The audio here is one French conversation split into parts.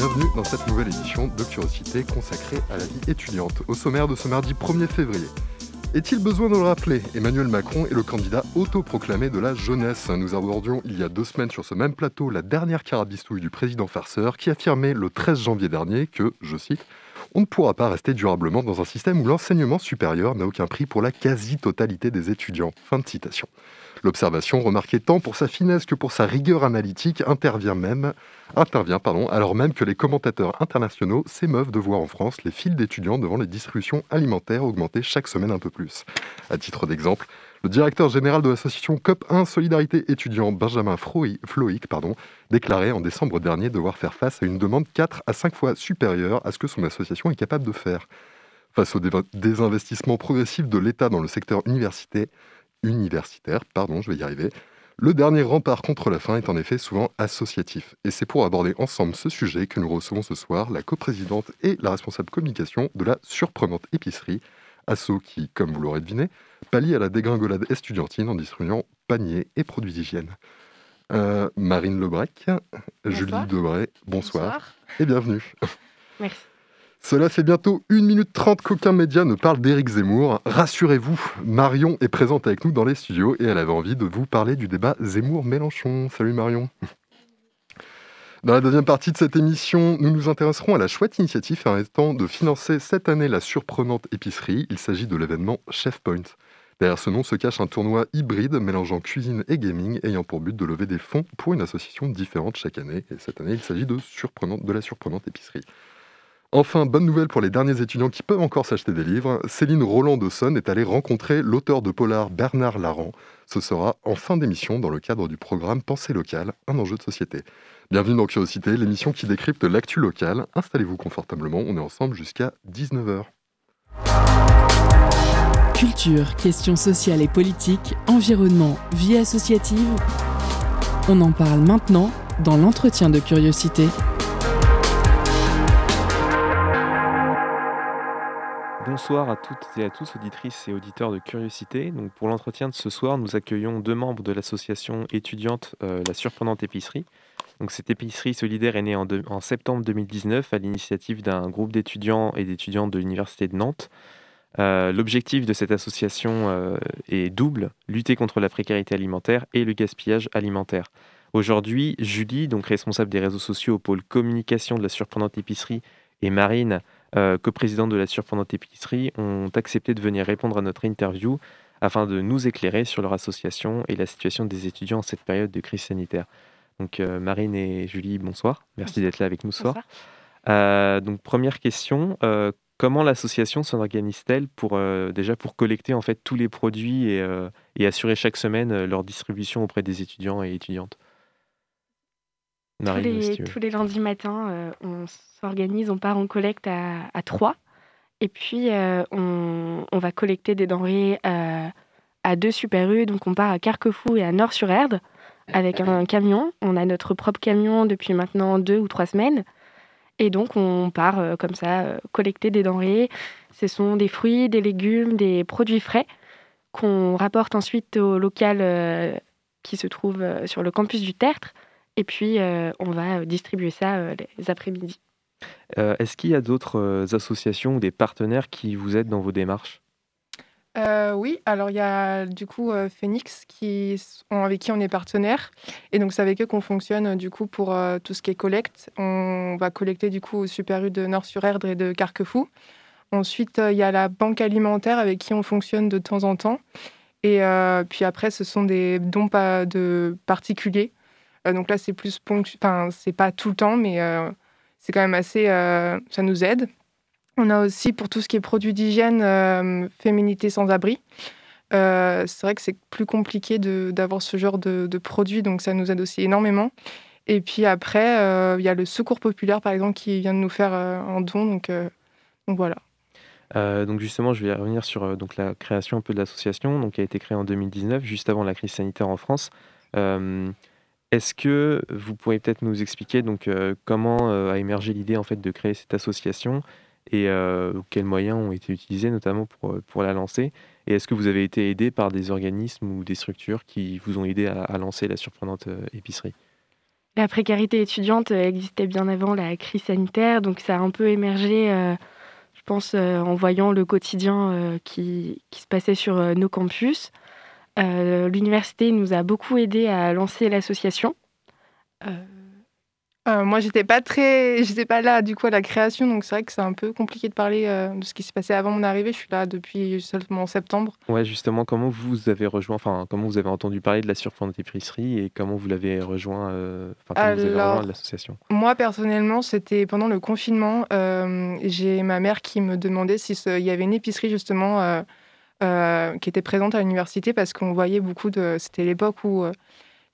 Bienvenue dans cette nouvelle édition de Curiosité consacrée à la vie étudiante. Au sommaire de ce mardi 1er février. Est-il besoin de le rappeler? Emmanuel Macron est le candidat autoproclamé de la jeunesse. Nous abordions il y a deux semaines sur ce même plateau la dernière carabistouille du président farceur qui affirmait le 13 janvier dernier que, je cite, on ne pourra pas rester durablement dans un système où l'enseignement supérieur n'a aucun prix pour la quasi-totalité des étudiants. Fin de citation. L'observation, remarquée tant pour sa finesse que pour sa rigueur analytique, intervient même, alors même que les commentateurs internationaux s'émeuvent de voir en France les files d'étudiants devant les distributions alimentaires augmenter chaque semaine un peu plus. À titre d'exemple, le directeur général de l'association COP1 Solidarité étudiant Benjamin Floïc déclarait en décembre dernier devoir faire face à une demande 4 à 5 fois supérieure à ce que son association est capable de faire. Face au désinvestissement progressif de l'État dans le secteur universitaire, universitaire, pardon, je vais y arriver, le dernier rempart contre la faim est en effet souvent associatif. Et c'est pour aborder ensemble ce sujet que nous recevons ce soir la coprésidente et la responsable communication de la surprenante épicerie, Asso qui, comme vous l'aurez deviné, pallie à la dégringolade estudiantine en distribuant paniers et produits d'hygiène. Euh, Marine Lebrec, Julie Debray, bonsoir, et bienvenue. Merci. Cela fait bientôt 1 minute 30 qu'aucun média ne parle d'Éric Zemmour. Rassurez-vous, Marion est présente avec nous dans les studios et elle avait envie de vous parler du débat Zemmour-Mélenchon. Salut Marion. Dans la deuxième partie de cette émission, nous nous intéresserons à la chouette initiative permettant de financer cette année la surprenante épicerie. Il s'agit de l'événement Chef Point. Derrière ce nom se cache un tournoi hybride mélangeant cuisine et gaming ayant pour but de lever des fonds pour une association différente chaque année. Et cette année, il s'agit de, de la surprenante épicerie. Enfin, bonne nouvelle pour les derniers étudiants qui peuvent encore s'acheter des livres, Céline Roland de Sonne est allée rencontrer l'auteur de polar Bernard Laran. Ce sera en fin d'émission dans le cadre du programme Pensée locale, un enjeu de société. Bienvenue dans Curiosité, l'émission qui décrypte l'actu locale. Installez-vous confortablement, on est ensemble jusqu'à 19h. Culture, questions sociales et politiques, environnement, vie associative. On en parle maintenant dans l'entretien de curiosité. Bonsoir à toutes et à tous, auditrices et auditeurs de Curiosité. Pour l'entretien de ce soir, nous accueillons deux membres de l'association étudiante euh, La Surprenante Épicerie. Cette épicerie solidaire est née en, en septembre 2019 à l'initiative d'un groupe d'étudiants et d'étudiantes de l'Université de Nantes. Euh, l'objectif de cette association euh, est double, lutter contre la précarité alimentaire et le gaspillage alimentaire. Aujourd'hui, Julie, donc responsable des réseaux sociaux au pôle communication de la surprenante épicerie, et Marine, euh, coprésidente de la surprenante épicerie, ont accepté de venir répondre à notre interview afin de nous éclairer sur leur association et la situation des étudiants en cette période de crise sanitaire. Donc euh, Marine et Julie, bonsoir. Merci d'être là avec nous ce soir. Euh, donc première question, euh, comment l'association s'organise-t-elle pour déjà pour collecter en fait tous les produits et, assurer chaque semaine leur distribution auprès des étudiants et étudiantes? Tous, les, tous les, lundis matins, on s'organise, on part en collecte à, à 3 et puis on, on, va collecter des denrées à deux Super U, donc on part à Carquefou et à Nord-sur-Erdre avec un camion. On a notre propre camion depuis maintenant deux ou trois semaines. Et donc, on part euh, comme ça, euh, collecter des denrées. Ce sont des fruits, des légumes, des produits frais qu'on rapporte ensuite au local euh, qui se trouve sur le campus du Tertre. Et puis, on va distribuer ça les après-midi. Est-ce qu'il y a d'autres associations ou des partenaires qui vous aident dans vos démarches? Euh, oui, alors il y a du coup euh, Phoenix qui, avec qui on est partenaire. Et donc c'est avec eux qu'on fonctionne du coup pour euh, tout ce qui est collecte. On va collecter du coup au Super U de Nord-sur-Erdre et de Carquefou. Ensuite, il y a la banque alimentaire avec qui on fonctionne de temps en temps. Et puis après, ce sont des dons pas de particuliers. Donc là, c'est plus ponctuel, enfin, c'est pas tout le temps, mais c'est quand même assez. ça nous aide. On a aussi pour tout ce qui est produits d'hygiène, euh, Féminité sans abri. c'est vrai que c'est plus compliqué d'avoir ce genre de, de produit, donc ça nous aide aussi énormément. Et puis après, il y a le Secours Populaire, par exemple, qui vient de nous faire un don, donc, voilà. donc justement, je vais revenir sur donc la création un peu de l'association, qui a été créée en 2019, juste avant la crise sanitaire en France. Est-ce que vous pourriez peut-être nous expliquer donc comment a émergé l'idée en fait de créer cette association et quels moyens ont été utilisés notamment pour, pour la lancer? Et est-ce que vous avez été aidé par des organismes ou des structures qui vous ont aidé à, lancer la surprenante épicerie? La précarité étudiante existait bien avant la crise sanitaire, donc ça a un peu émergé, je pense, en voyant le quotidien qui, qui, se passait sur nos campus. L'université nous a beaucoup aidé à lancer l'association. Euh, moi, j'étais pas très, j'étais pas là du coup à la création, donc c'est vrai que c'est un peu compliqué de parler euh, de ce qui s'est passé avant mon arrivée. Je suis là depuis seulement septembre. Ouais, justement, comment vous avez rejoint, enfin, comment vous avez entendu parler de la surprenante épicerie et comment vous l'avez rejoint, euh, enfin, vous avez rejoint l'association? Moi, personnellement, c'était pendant le confinement. J'ai ma mère qui me demandait s'il y avait une épicerie justement qui était présente à l'université parce qu'on voyait beaucoup de. C'était l'époque où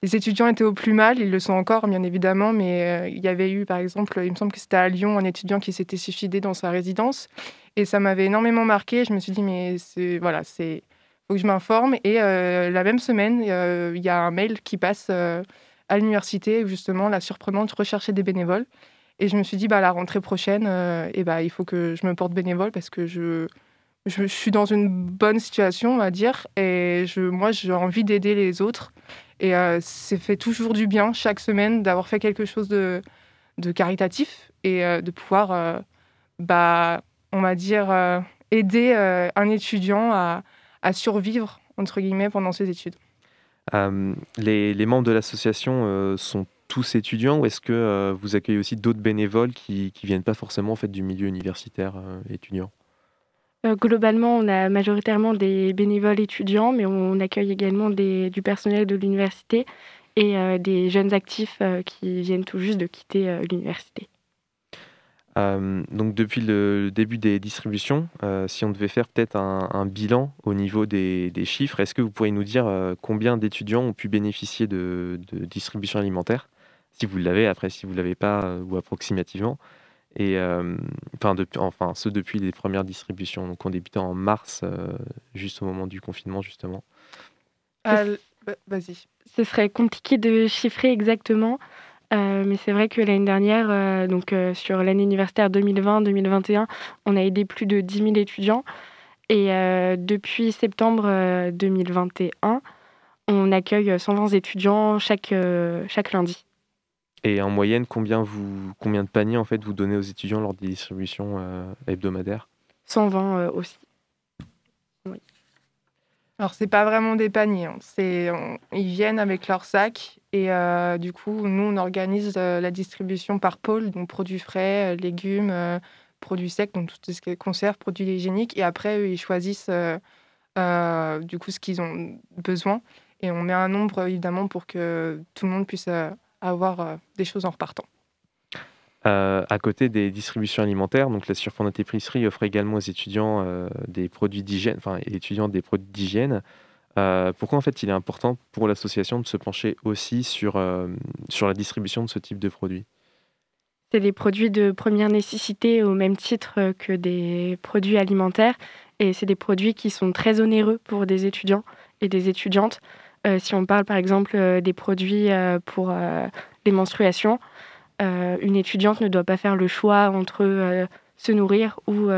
les étudiants étaient au plus mal, ils le sont encore bien évidemment, mais euh, il y avait eu par exemple, il me semble que c'était à Lyon, un étudiant qui s'était suicidé dans sa résidence, et ça m'avait énormément marqué. Je me suis dit mais voilà, c'est faut que je m'informe. Et euh, la même semaine, euh, il y a un mail qui passe à l'université justement la surprenante recherchait des bénévoles. Et je me suis dit bah la rentrée prochaine, et bah il faut que je me porte bénévole parce que je je, suis dans une bonne situation, on va dire, et je, moi j'ai envie d'aider les autres. Et euh, c'est fait toujours du bien chaque semaine d'avoir fait quelque chose de, de caritatif et euh, de pouvoir, euh, bah, on va dire, aider un étudiant à, à, survivre, entre guillemets, pendant ses études. Les, membres de l'association sont tous étudiants ou est-ce que vous accueillez aussi d'autres bénévoles qui ne viennent pas forcément en fait, du milieu universitaire étudiant? euh, globalement, on a majoritairement des bénévoles étudiants, mais on accueille également du personnel de l'université et euh, des jeunes actifs euh, qui viennent tout juste de quitter l'université. donc depuis le début des distributions, si on devait faire peut-être un, bilan au niveau des, chiffres, est-ce que vous pourriez nous dire combien d'étudiants ont pu bénéficier de, de distribution alimentaire Si vous l'avez, après si vous ne l'avez pas, ou approximativement. Et euh, enfin, depuis, enfin, ceux depuis les premières distributions, donc on débuté en mars, euh, juste au moment du confinement, justement. Bah, vas-y. Ce serait compliqué de chiffrer exactement, euh, mais c'est vrai que l'année dernière, donc sur l'année universitaire 2020-2021, on a aidé plus de 10 000 étudiants. Et depuis septembre 2021, on accueille 120 étudiants chaque, chaque lundi. Et en moyenne, combien, vous, combien de paniers en fait, vous donnez aux étudiants lors des distributions euh, hebdomadaires? 120 euh, aussi. Oui. Alors, c'est pas vraiment des paniers. Hein. C'est, ils viennent avec leur sac et euh, du coup, nous, on organise la distribution par pôle, donc produits frais, légumes, produits secs, donc tout ce qui est conserve, produits hygiéniques. Et après, eux, ils choisissent du coup ce qu'ils ont besoin. Et on met un nombre, évidemment, pour que tout le monde puisse avoir euh, des choses en repartant. Euh, à côté des distributions alimentaires, donc la surprenante épicerie offre également aux étudiants euh, des produits d'hygiène, enfin étudiants des produits d'hygiène. pourquoi en fait il est important pour l'association de se pencher aussi sur, sur la distribution de ce type de produits? C'est des produits de première nécessité au même titre que des produits alimentaires et c'est des produits qui sont très onéreux pour des étudiants et des étudiantes. Euh, si on parle par exemple euh, des produits euh, pour les menstruations, une étudiante ne doit pas faire le choix entre se nourrir ou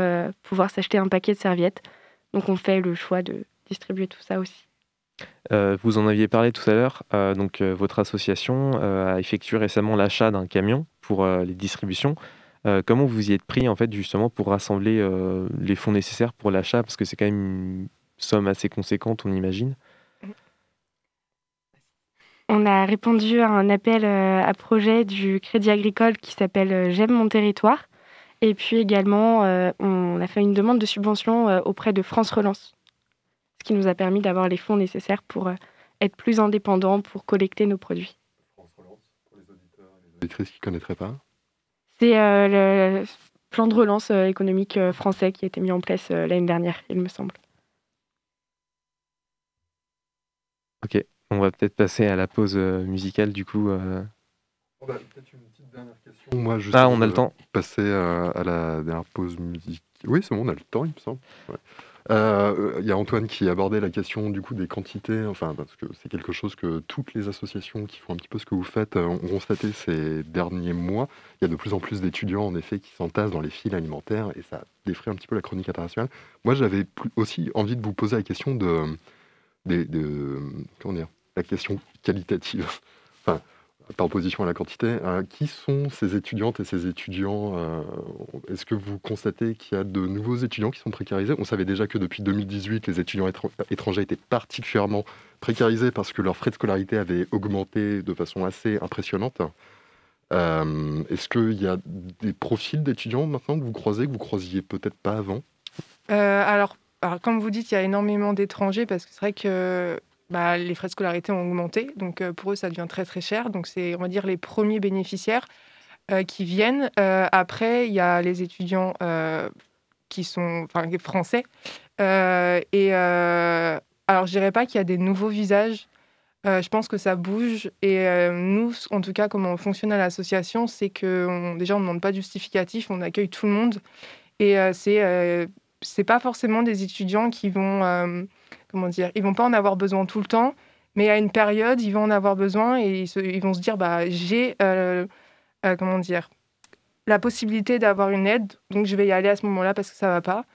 pouvoir s'acheter un paquet de serviettes. Donc on fait le choix de distribuer tout ça aussi. vous en aviez parlé tout à l'heure. donc votre association a effectué récemment l'achat d'un camion pour les distributions. comment vous y êtes pris en fait justement pour rassembler les fonds nécessaires pour l'achat? Parce que c'est quand même une somme assez conséquente, on imagine. On a répondu à un appel euh, à projet du Crédit Agricole qui s'appelle euh, J'aime mon territoire. Et puis également, euh, on a fait une demande de subvention auprès de France Relance, ce qui nous a permis d'avoir les fonds nécessaires pour être plus indépendants, pour collecter nos produits. France Relance, pour les auditeurs et les auditrices qui ne connaîtraient pas C'est le plan de relance économique français qui a été mis en place l'année dernière, il me semble. Ok, on va peut-être passer à la pause musicale du coup. On a peut-être une petite dernière question. Moi, je ah, on a le temps. Passer à la dernière pause musicale. Oui, c'est bon, on a le temps, il me semble. Euh, il y a Antoine qui abordait la question du coup des quantités, enfin parce que c'est quelque chose que toutes les associations qui font un petit peu ce que vous faites euh, ont constaté ces derniers mois. Il y a de plus en plus d'étudiants en effet qui s'entassent dans les fils alimentaires et ça défrait un petit peu la chronique internationale. Moi j'avais aussi envie de vous poser la question de, de, de comment dire, la question qualitative. Enfin, par opposition à la quantité. Euh, qui sont ces étudiantes et ces étudiants euh, Est-ce que vous constatez qu'il y a de nouveaux étudiants qui sont précarisés? On savait déjà que depuis 2018, les étudiants étrangers étaient particulièrement précarisés parce que leurs frais de scolarité avaient augmenté de façon assez impressionnante. Euh, est-ce qu'il y a des profils d'étudiants maintenant que vous croisez, que vous croisiez peut-être pas avant? Alors, alors, comme vous dites, il y a énormément d'étrangers parce que c'est vrai que bah, les frais de scolarité ont augmenté. Donc euh, pour eux, ça devient très très cher. Donc c'est, on va dire, les premiers bénéficiaires euh, qui viennent. Euh, après, il y a les étudiants qui sont enfin, français. et alors, je dirais pas qu'il y a des nouveaux visages. je pense que ça bouge. Et nous, en tout cas, comment on fonctionne à l'association, c'est que déjà, on ne demande pas de justificatif, on accueille tout le monde. Et c'est c'est pas forcément des étudiants qui vont comment dire, ils vont pas en avoir besoin tout le temps, mais à une période, ils vont en avoir besoin et ils, vont se dire, bah, j'ai, euh, euh, comment dire, la possibilité d'avoir une aide, donc je vais y aller à ce moment-là parce que ça va pas.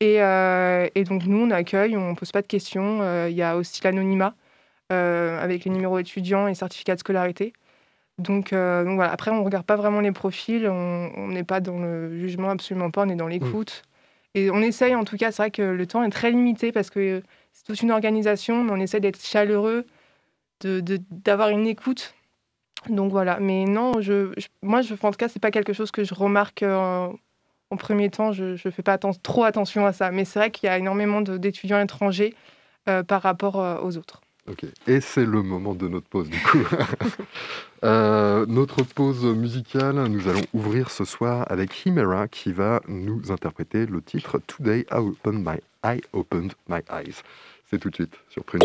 Et, euh, donc nous, on accueille, on pose pas de questions. Il y a aussi l'anonymat avec les numéros étudiants et certificats de scolarité. Donc, voilà. Après, on regarde pas vraiment les profils, on n'est pas dans le jugement, absolument pas, on est dans l'écoute. Et on essaye, en tout cas, c'est vrai que le temps est très limité parce que c'est toute une organisation, mais on essaie d'être chaleureux, d'avoir de, une écoute. Donc voilà, mais non, je, moi, je, en tout cas, c'est pas quelque chose que je remarque euh, en premier temps. Je ne fais pas trop attention à ça. Mais c'est vrai qu'il y a énormément d'étudiants étrangers euh, par rapport euh, aux autres. Ok, et c'est le moment de notre pause du coup. notre pause musicale, nous allons ouvrir ce soir avec Himera qui va nous interpréter le titre Today I Opened My I Opened My Eyes. C'est tout de suite sur Prune.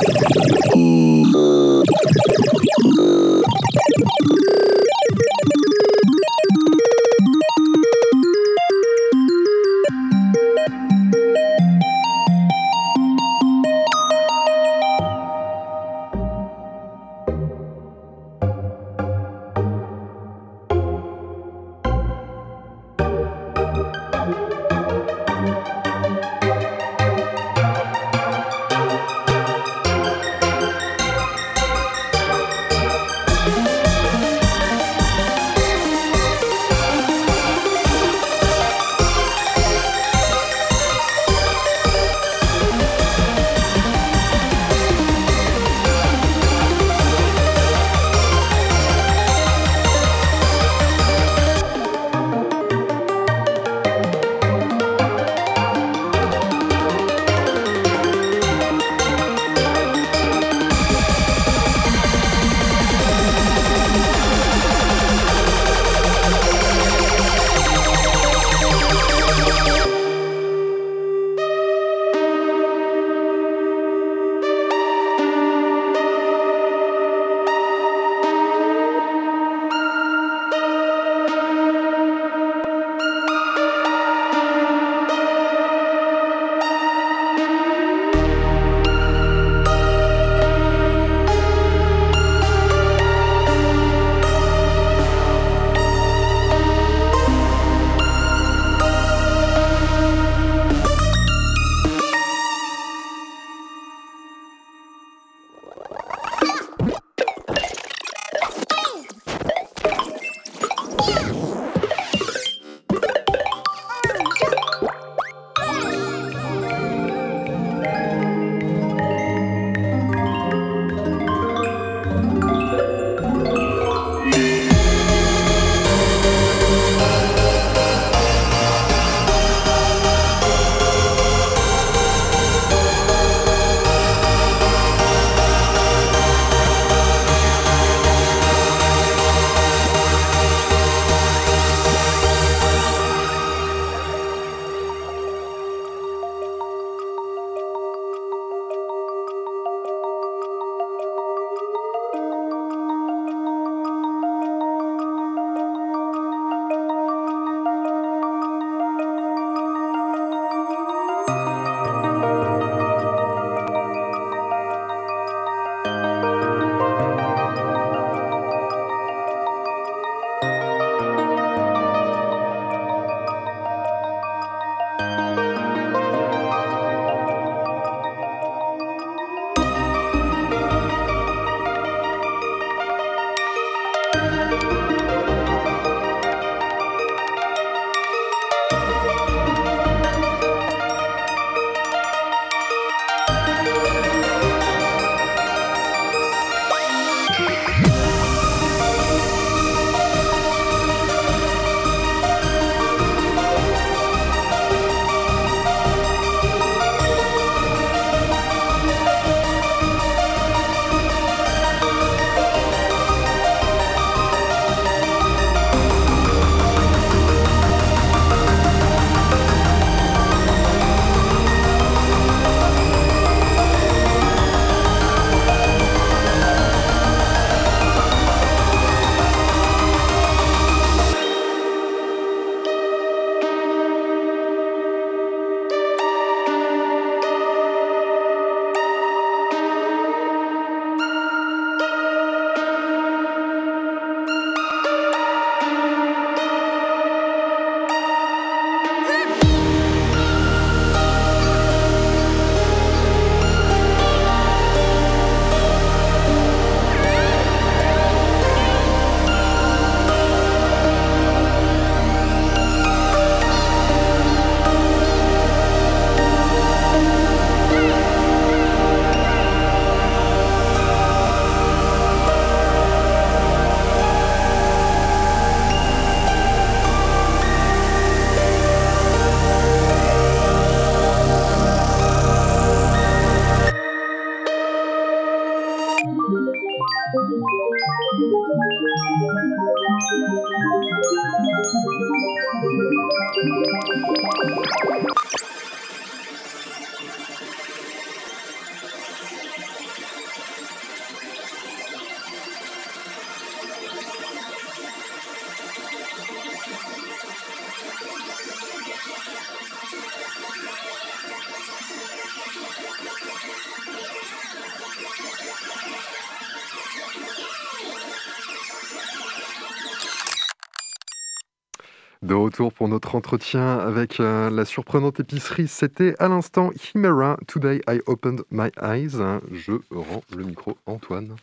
Notre entretien avec euh, la surprenante épicerie, c'était à l'instant Chimera. Today I opened my eyes. Je rends le micro Antoine.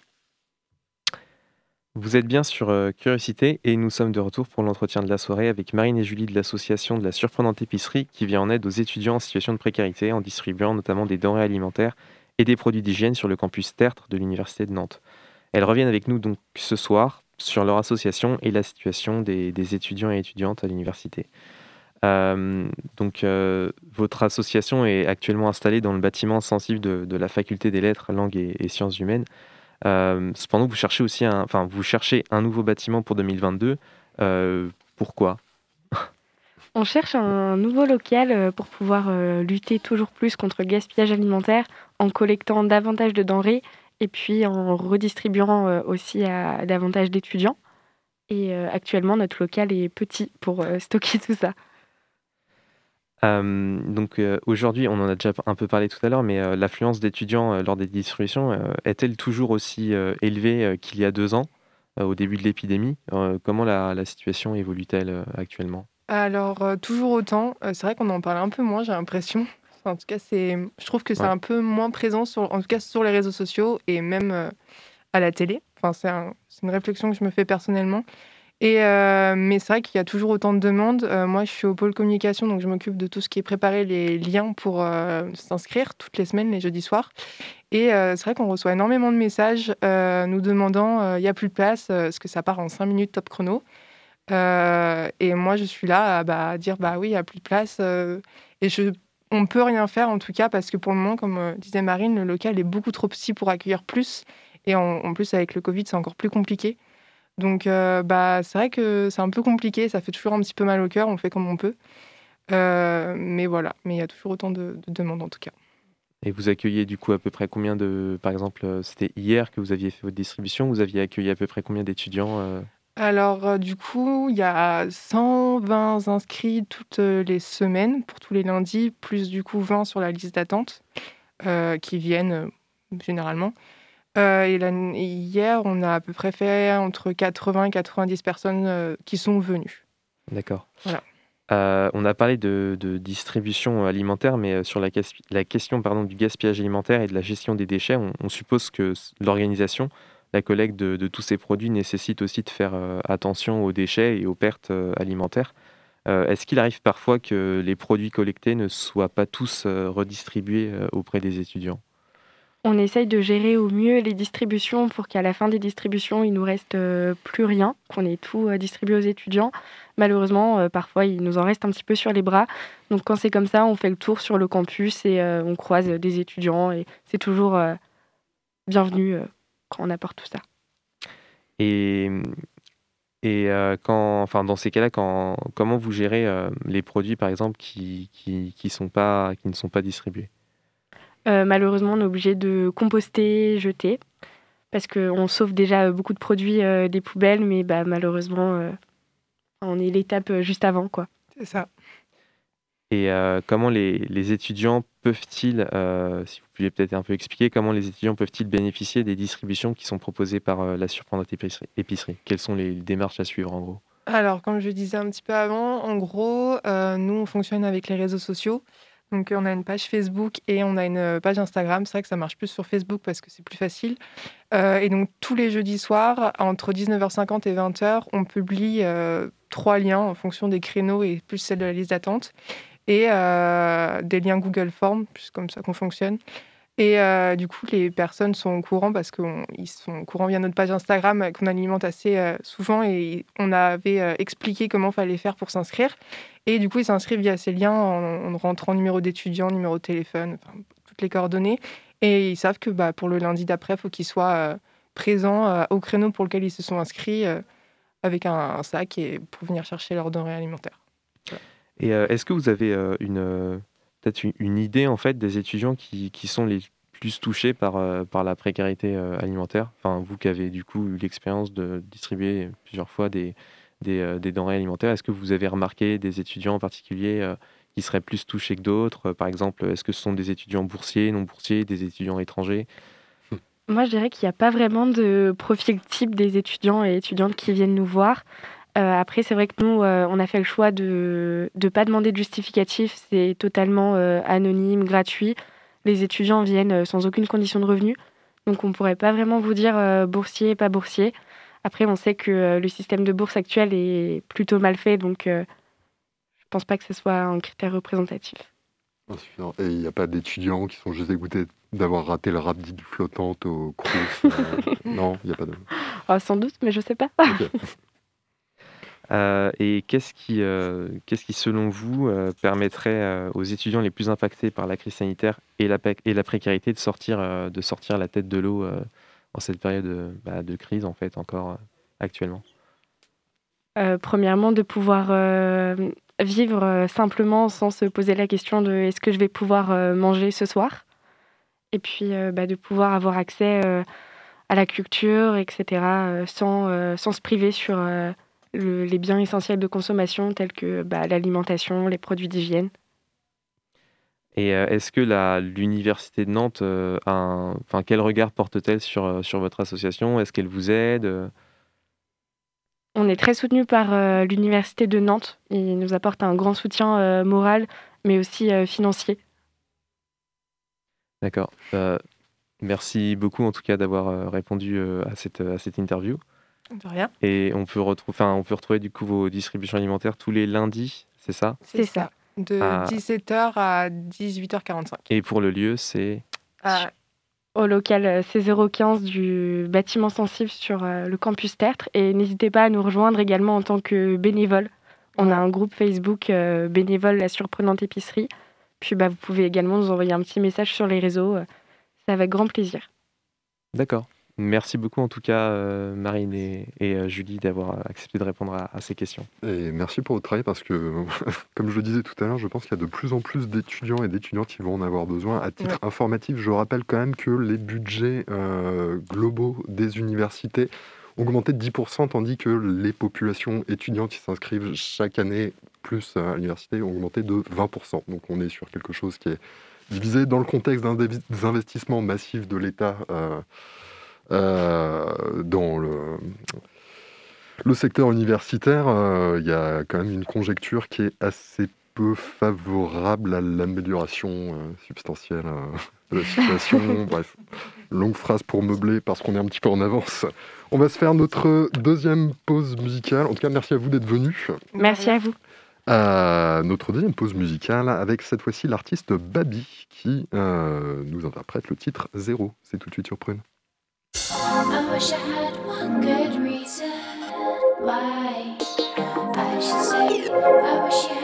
Vous êtes bien sur euh, Curiosité et nous sommes de retour pour l'entretien de la soirée avec Marine et Julie de l'association de la surprenante épicerie qui vient en aide aux étudiants en situation de précarité en distribuant notamment des denrées alimentaires et des produits d'hygiène sur le campus Tertre de l'Université de Nantes. Elles reviennent avec nous donc ce soir sur leur association et la situation des, étudiants et étudiantes à l'université. Euh, donc, euh, votre association est actuellement installée dans le bâtiment sensible de, la faculté des lettres, langues et, sciences humaines. Euh, cependant, vous cherchez aussi enfin, vous cherchez un nouveau bâtiment pour 2022. pourquoi? On cherche un nouveau local pour pouvoir lutter toujours plus contre le gaspillage alimentaire en collectant davantage de denrées et puis en redistribuant euh, aussi à davantage d'étudiants. Et euh, actuellement, notre local est petit pour euh, stocker tout ça. donc aujourd'hui, on en a déjà un peu parlé tout à l'heure, mais l'affluence d'étudiants lors des distributions est-elle toujours aussi élevée qu'il y a deux ans, au début de l'épidémie? Comment la, la situation évolue-t-elle actuellement? Alors, toujours autant. c'est vrai qu'on en parle un peu moins, j'ai l'impression en tout cas, c'est, je trouve que c'est un peu moins présent, sur, en tout cas sur les réseaux sociaux et même euh, à la télé. Enfin, c'est, une réflexion que je me fais personnellement. Et, euh, mais c'est vrai qu'il y a toujours autant de demandes. Euh, moi, je suis au pôle communication, donc je m'occupe de tout ce qui est préparer les liens pour s'inscrire toutes les semaines, les jeudis soirs. Et c'est vrai qu'on reçoit énormément de messages nous demandant il n'y a plus de place, est-ce que ça part en 5 minutes top chrono? Et moi, je suis là bah, à dire bah oui, il n'y a plus de place. et je on peut rien faire en tout cas parce que pour le moment, comme euh, disait Marine, le local est beaucoup trop petit pour accueillir plus. Et en, plus, avec le Covid, c'est encore plus compliqué. Donc, euh, bah, c'est vrai que c'est un peu compliqué. Ça fait toujours un petit peu mal au cœur. On fait comme on peut. Euh, mais voilà. Mais il y a toujours autant de, demandes en tout cas. Et vous accueillez du coup à peu près combien de. Par exemple, c'était hier que vous aviez fait votre distribution. Vous aviez accueilli à peu près combien d'étudiants alors, euh, du coup, il y a 120 inscrits toutes euh, les semaines pour tous les lundis, plus du coup 20 sur la liste d'attente euh, qui viennent généralement. et hier, on a à peu près fait entre 80 et 90 personnes qui sont venues. D'accord. Voilà. on a parlé de, distribution alimentaire, mais sur la, question pardon, du gaspillage alimentaire et de la gestion des déchets, on suppose que l'organisation la collecte de, tous ces produits nécessite aussi de faire euh, attention aux déchets et aux pertes euh, alimentaires. Euh, est-ce qu'il arrive parfois que les produits collectés ne soient pas tous redistribués auprès des étudiants? On essaye de gérer au mieux les distributions pour qu'à la fin des distributions, il nous reste plus rien, qu'on ait tout distribué aux étudiants. Malheureusement, parfois, il nous en reste un petit peu sur les bras. Donc, quand c'est comme ça, on fait le tour sur le campus et on croise des étudiants et c'est toujours bienvenu quand on apporte tout ça. Et, et euh, quand, enfin, dans ces cas-là, quand, comment vous gérez euh, les produits, par exemple, qui, qui, qui, sont pas, qui ne sont pas distribués? Euh, Malheureusement, on est obligé de composter, jeter, parce qu'on sauve déjà beaucoup de produits des poubelles, mais bah, malheureusement, on est l'étape juste avant. quoi. C'est ça. Et comment les, les, étudiants peuvent-ils, si vous pouviez peut-être un peu expliquer, comment les étudiants peuvent-ils bénéficier des distributions qui sont proposées par la surprenante épicerie, Quelles sont les démarches à suivre en gros? Alors, comme je disais un petit peu avant, en gros, nous, on fonctionne avec les réseaux sociaux. Donc, on a une page Facebook et on a une page Instagram. C'est vrai que ça marche plus sur Facebook parce que c'est plus facile. et donc, tous les jeudis soirs, entre 19h50 et 20h, on publie trois liens en fonction des créneaux et plus celle de la liste d'attente et euh, des liens Google Forms, c'est comme ça qu'on fonctionne. Et euh, du coup, les personnes sont au courant parce qu'ils sont au courant via notre page Instagram euh, qu'on alimente assez souvent et on avait expliqué comment fallait faire pour s'inscrire. Et du coup, ils s'inscrivent via ces liens en, rentrant numéro d'étudiant, numéro de téléphone, toutes les coordonnées. Et ils savent que bah, pour le lundi d'après, il faut qu'ils soient présents au créneau pour lequel ils se sont inscrits avec un, sac et pour venir chercher leurs denrées alimentaires. Et euh, est-ce que vous avez euh, une, euh, peut-être une, idée en fait des étudiants qui, qui sont les plus touchés par, par la précarité alimentaire? Enfin, vous qui avez du coup eu l'expérience de distribuer plusieurs fois des, des, des denrées alimentaires, est-ce que vous avez remarqué des étudiants en particulier qui seraient plus touchés que d'autres? Par exemple, est-ce que ce sont des étudiants boursiers, non boursiers, des étudiants étrangers? Moi, je dirais qu'il n'y a pas vraiment de profil type des étudiants et étudiantes qui viennent nous voir. Après, c'est vrai que nous, on a fait le choix de ne pas demander de justificatif. C'est totalement anonyme, gratuit. Les étudiants viennent sans aucune condition de revenu. Donc, on ne pourrait pas vraiment vous dire boursier, pas boursier. Après, on sait que le système de bourse actuel est plutôt mal fait. Donc, je ne pense pas que ce soit un critère représentatif. Et il n'y a pas d'étudiants qui sont juste dégoûtés d'avoir raté la rap dite flottante au Crous euh, Non, il n'y a pas de. Ah, sans doute, mais je ne sais pas. Euh, et qu'est-ce qui, euh, qu'est-ce qui, selon vous, permettrait aux étudiants les plus impactés par la crise sanitaire et la, précarité de sortir, de sortir la tête de l'eau en cette période bah, de crise, en fait, encore actuellement? Premièrement, de pouvoir vivre euh, simplement sans se poser la question de est-ce que je vais pouvoir euh, manger ce soir? Et puis euh, bah, de pouvoir avoir accès à la culture, etc., sans, sans se priver sur les biens essentiels de consommation tels que bah, l'alimentation, les produits d'hygiène. Et est-ce que l'université de Nantes, enfin, quel regard porte-t-elle sur, sur votre association? Est-ce qu'elle vous aide? On est très soutenu par euh, l'Université de Nantes. Ils nous apportent un grand soutien euh, moral, mais aussi euh, financier. D'accord. merci beaucoup en tout cas d'avoir répondu à, cette, à cette interview. De rien. Et on peut, retrouver, on peut retrouver du coup vos distributions alimentaires tous les lundis, c'est ça? C'est ça. De 17h à 18h45. Et pour le lieu, c'est au local euh, C015 du bâtiment sensible sur euh, le campus Tertre. Et n'hésitez pas à nous rejoindre également en tant que bénévole. On a un groupe Facebook euh, bénévole La Surprenante Épicerie. Puis bah, vous pouvez également nous envoyer un petit message sur les réseaux. C'est avec grand plaisir. D'accord. Merci beaucoup en tout cas euh, Marine et, euh, Julie d'avoir accepté de répondre à, ces questions. Et merci pour votre travail parce que, comme je le disais tout à l'heure, je pense qu'il y a de plus en plus d'étudiants et d'étudiantes qui vont en avoir besoin. À titre informatif, je rappelle quand même que les budgets euh, globaux des universités ont augmenté de 10%, tandis que les populations étudiantes qui s'inscrivent chaque année plus à l'université ont augmenté de 20%. Donc on est sur quelque chose qui est divisé dans le contexte d'un des investissements massifs de l'État. Euh, dans le, le secteur universitaire, euh, il y a quand même une conjecture qui est assez peu favorable à l'amélioration euh, substantielle de la situation. Bref, longue phrase pour meubler parce qu'on est un petit peu en avance. On va se faire notre deuxième pause musicale. En tout cas, merci à vous d'être venus. Merci à vous. notre deuxième pause musicale avec cette fois-ci l'artiste Babi qui nous interprète le titre Zéro. C'est tout de suite sur Prune. I wish I had one good reason why I should say. I wish you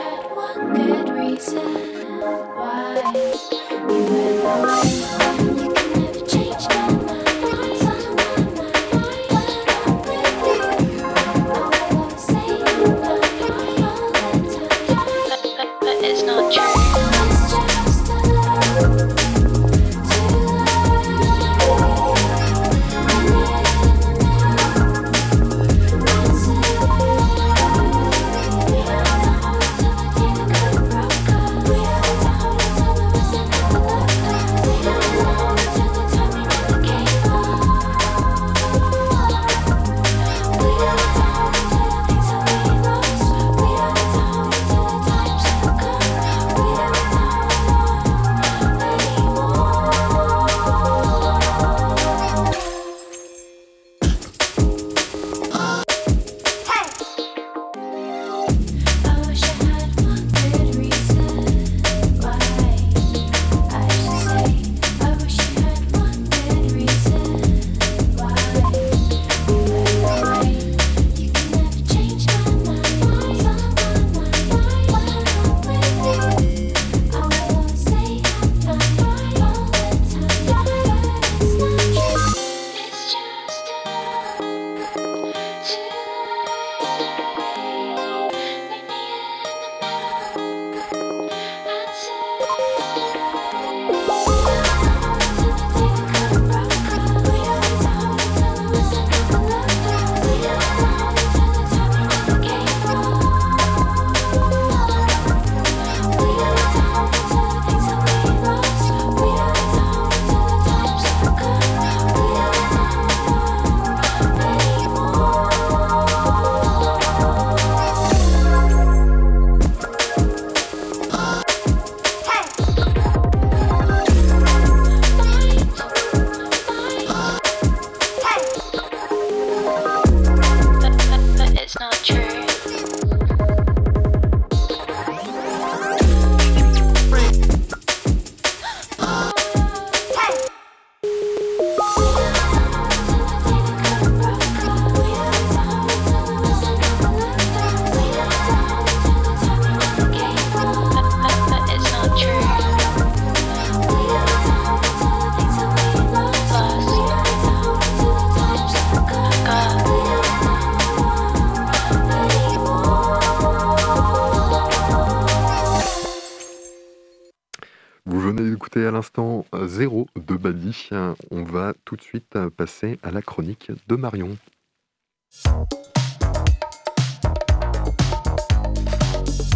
Zéro de Babi. On va tout de suite passer à la chronique de Marion.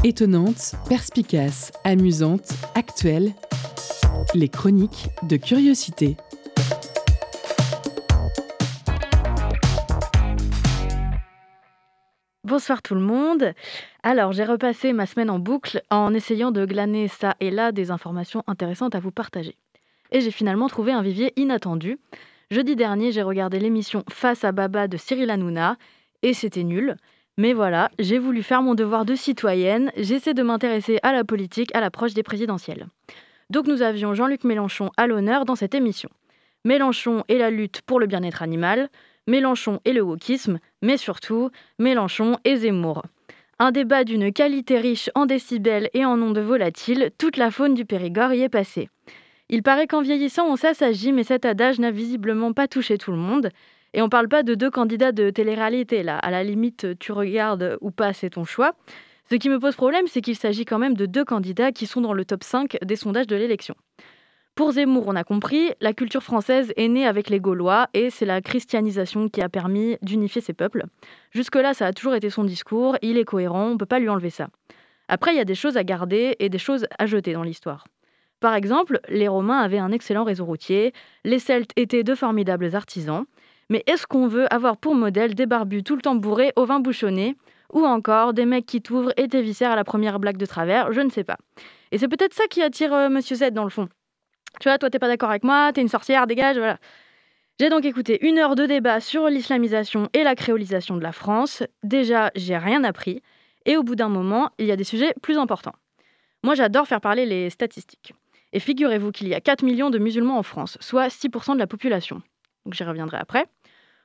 Étonnante, perspicace, amusante, actuelle, les chroniques de curiosité. Bonsoir tout le monde. Alors, j'ai repassé ma semaine en boucle en essayant de glaner ça et là des informations intéressantes à vous partager. Et j'ai finalement trouvé un vivier inattendu. Jeudi dernier, j'ai regardé l'émission Face à Baba de Cyril Hanouna et c'était nul. Mais voilà, j'ai voulu faire mon devoir de citoyenne, j'essaie de m'intéresser à la politique à l'approche des présidentielles. Donc nous avions Jean-Luc Mélenchon à l'honneur dans cette émission. Mélenchon et la lutte pour le bien-être animal, Mélenchon et le wokisme, mais surtout Mélenchon et Zemmour. Un débat d'une qualité riche en décibels et en ondes volatiles, toute la faune du Périgord y est passée. Il paraît qu'en vieillissant, on s'assagit, mais cet adage n'a visiblement pas touché tout le monde. Et on parle pas de deux candidats de télé-réalité, là. À la limite, tu regardes ou pas, c'est ton choix. Ce qui me pose problème, c'est qu'il s'agit quand même de deux candidats qui sont dans le top 5 des sondages de l'élection. Pour Zemmour, on a compris, la culture française est née avec les Gaulois et c'est la christianisation qui a permis d'unifier ces peuples. Jusque-là, ça a toujours été son discours, il est cohérent, on ne peut pas lui enlever ça. Après, il y a des choses à garder et des choses à jeter dans l'histoire. Par exemple, les Romains avaient un excellent réseau routier, les Celtes étaient de formidables artisans, mais est-ce qu'on veut avoir pour modèle des barbus tout le temps bourrés au vin bouchonné ou encore des mecs qui t'ouvrent et t'éviscèrent à la première blague de travers? Je ne sais pas. Et c'est peut-être ça qui attire euh, Monsieur Z dans le fond. Tu vois, toi, t'es pas d'accord avec moi, t'es une sorcière, dégage, voilà. J'ai donc écouté une heure de débat sur l'islamisation et la créolisation de la France. Déjà, j'ai rien appris. Et au bout d'un moment, il y a des sujets plus importants. Moi, j'adore faire parler les statistiques. Et figurez-vous qu'il y a 4 millions de musulmans en France, soit 6% de la population. Donc j'y reviendrai après.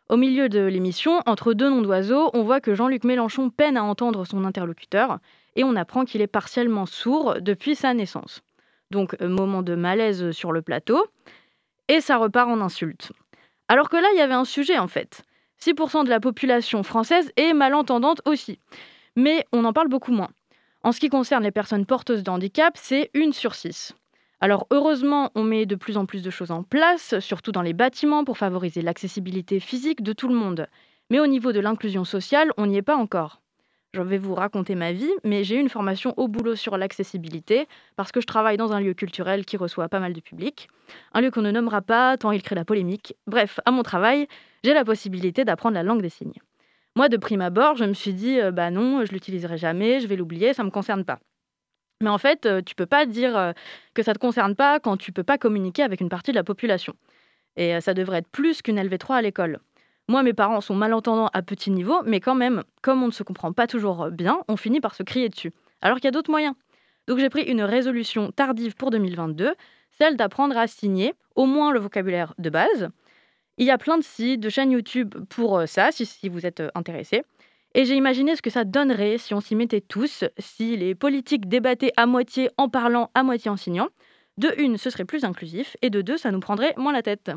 Au milieu de l'émission, entre deux noms d'oiseaux, on voit que Jean-Luc Mélenchon peine à entendre son interlocuteur et on apprend qu'il est partiellement sourd depuis sa naissance. Donc, moment de malaise sur le plateau. Et ça repart en insulte. Alors que là, il y avait un sujet en fait. 6% de la population française est malentendante aussi. Mais on en parle beaucoup moins. En ce qui concerne les personnes porteuses de handicap, c'est une sur 6. Alors heureusement, on met de plus en plus de choses en place, surtout dans les bâtiments, pour favoriser l'accessibilité physique de tout le monde. Mais au niveau de l'inclusion sociale, on n'y est pas encore. Je vais vous raconter ma vie, mais j'ai eu une formation au boulot sur l'accessibilité parce que je travaille dans un lieu culturel qui reçoit pas mal de public. Un lieu qu'on ne nommera pas tant il crée la polémique. Bref, à mon travail, j'ai la possibilité d'apprendre la langue des signes. Moi, de prime abord, je me suis dit, euh, bah non, je l'utiliserai jamais, je vais l'oublier, ça ne me concerne pas. Mais en fait, euh, tu peux pas dire euh, que ça te concerne pas quand tu peux pas communiquer avec une partie de la population. Et ça devrait être plus qu'une LV3 à l'école. Moi, mes parents sont malentendants à petit niveau, mais quand même, comme on ne se comprend pas toujours bien, on finit par se crier dessus. Alors qu'il y a d'autres moyens. Donc j'ai pris une résolution tardive pour 2022, celle d'apprendre à signer au moins le vocabulaire de base. Il y a plein de sites, de chaînes YouTube pour euh, ça, si, si vous êtes euh, intéressé. Et j'ai imaginé ce que ça donnerait si on s'y mettait tous, si les politiques débattaient à moitié en parlant, à moitié en signant. De une, ce serait plus inclusif, et de deux, ça nous prendrait moins la tête.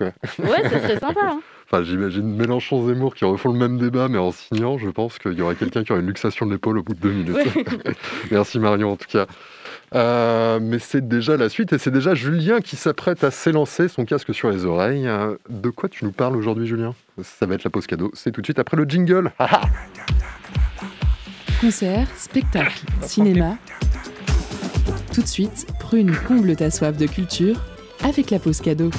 Ouais, ça serait sympa. Hein. Enfin, j'imagine Mélenchon Zemmour qui refont le même débat, mais en signant, je pense qu'il y aurait quelqu'un qui aurait une luxation de l'épaule au bout de deux minutes. Merci Marion, en tout cas. Euh, mais c'est déjà la suite et c'est déjà Julien qui s'apprête à s'élancer, son casque sur les oreilles. Euh, de quoi tu nous parles aujourd'hui, Julien? Ça va être la pause cadeau. C'est tout de suite après le jingle. Concert, spectacle, cinéma. Tout de suite, Prune comble ta soif de culture avec la pause cadeau.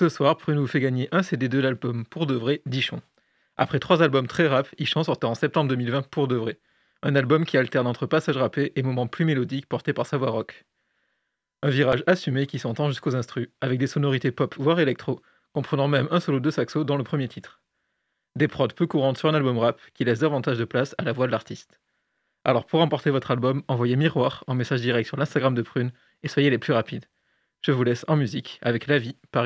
Ce soir, Prune vous fait gagner un CD de l'album Pour de vrai d'Ichon. Après trois albums très rap, Ichon sortait en septembre 2020 Pour de vrai. Un album qui alterne entre passages rappés et moments plus mélodiques portés par sa voix rock. Un virage assumé qui s'entend jusqu'aux instrus, avec des sonorités pop voire électro, comprenant même un solo de saxo dans le premier titre. Des prods peu courantes sur un album rap qui laisse davantage de place à la voix de l'artiste. Alors pour emporter votre album, envoyez Miroir en message direct sur l'Instagram de Prune et soyez les plus rapides. Je vous laisse en musique avec La vie par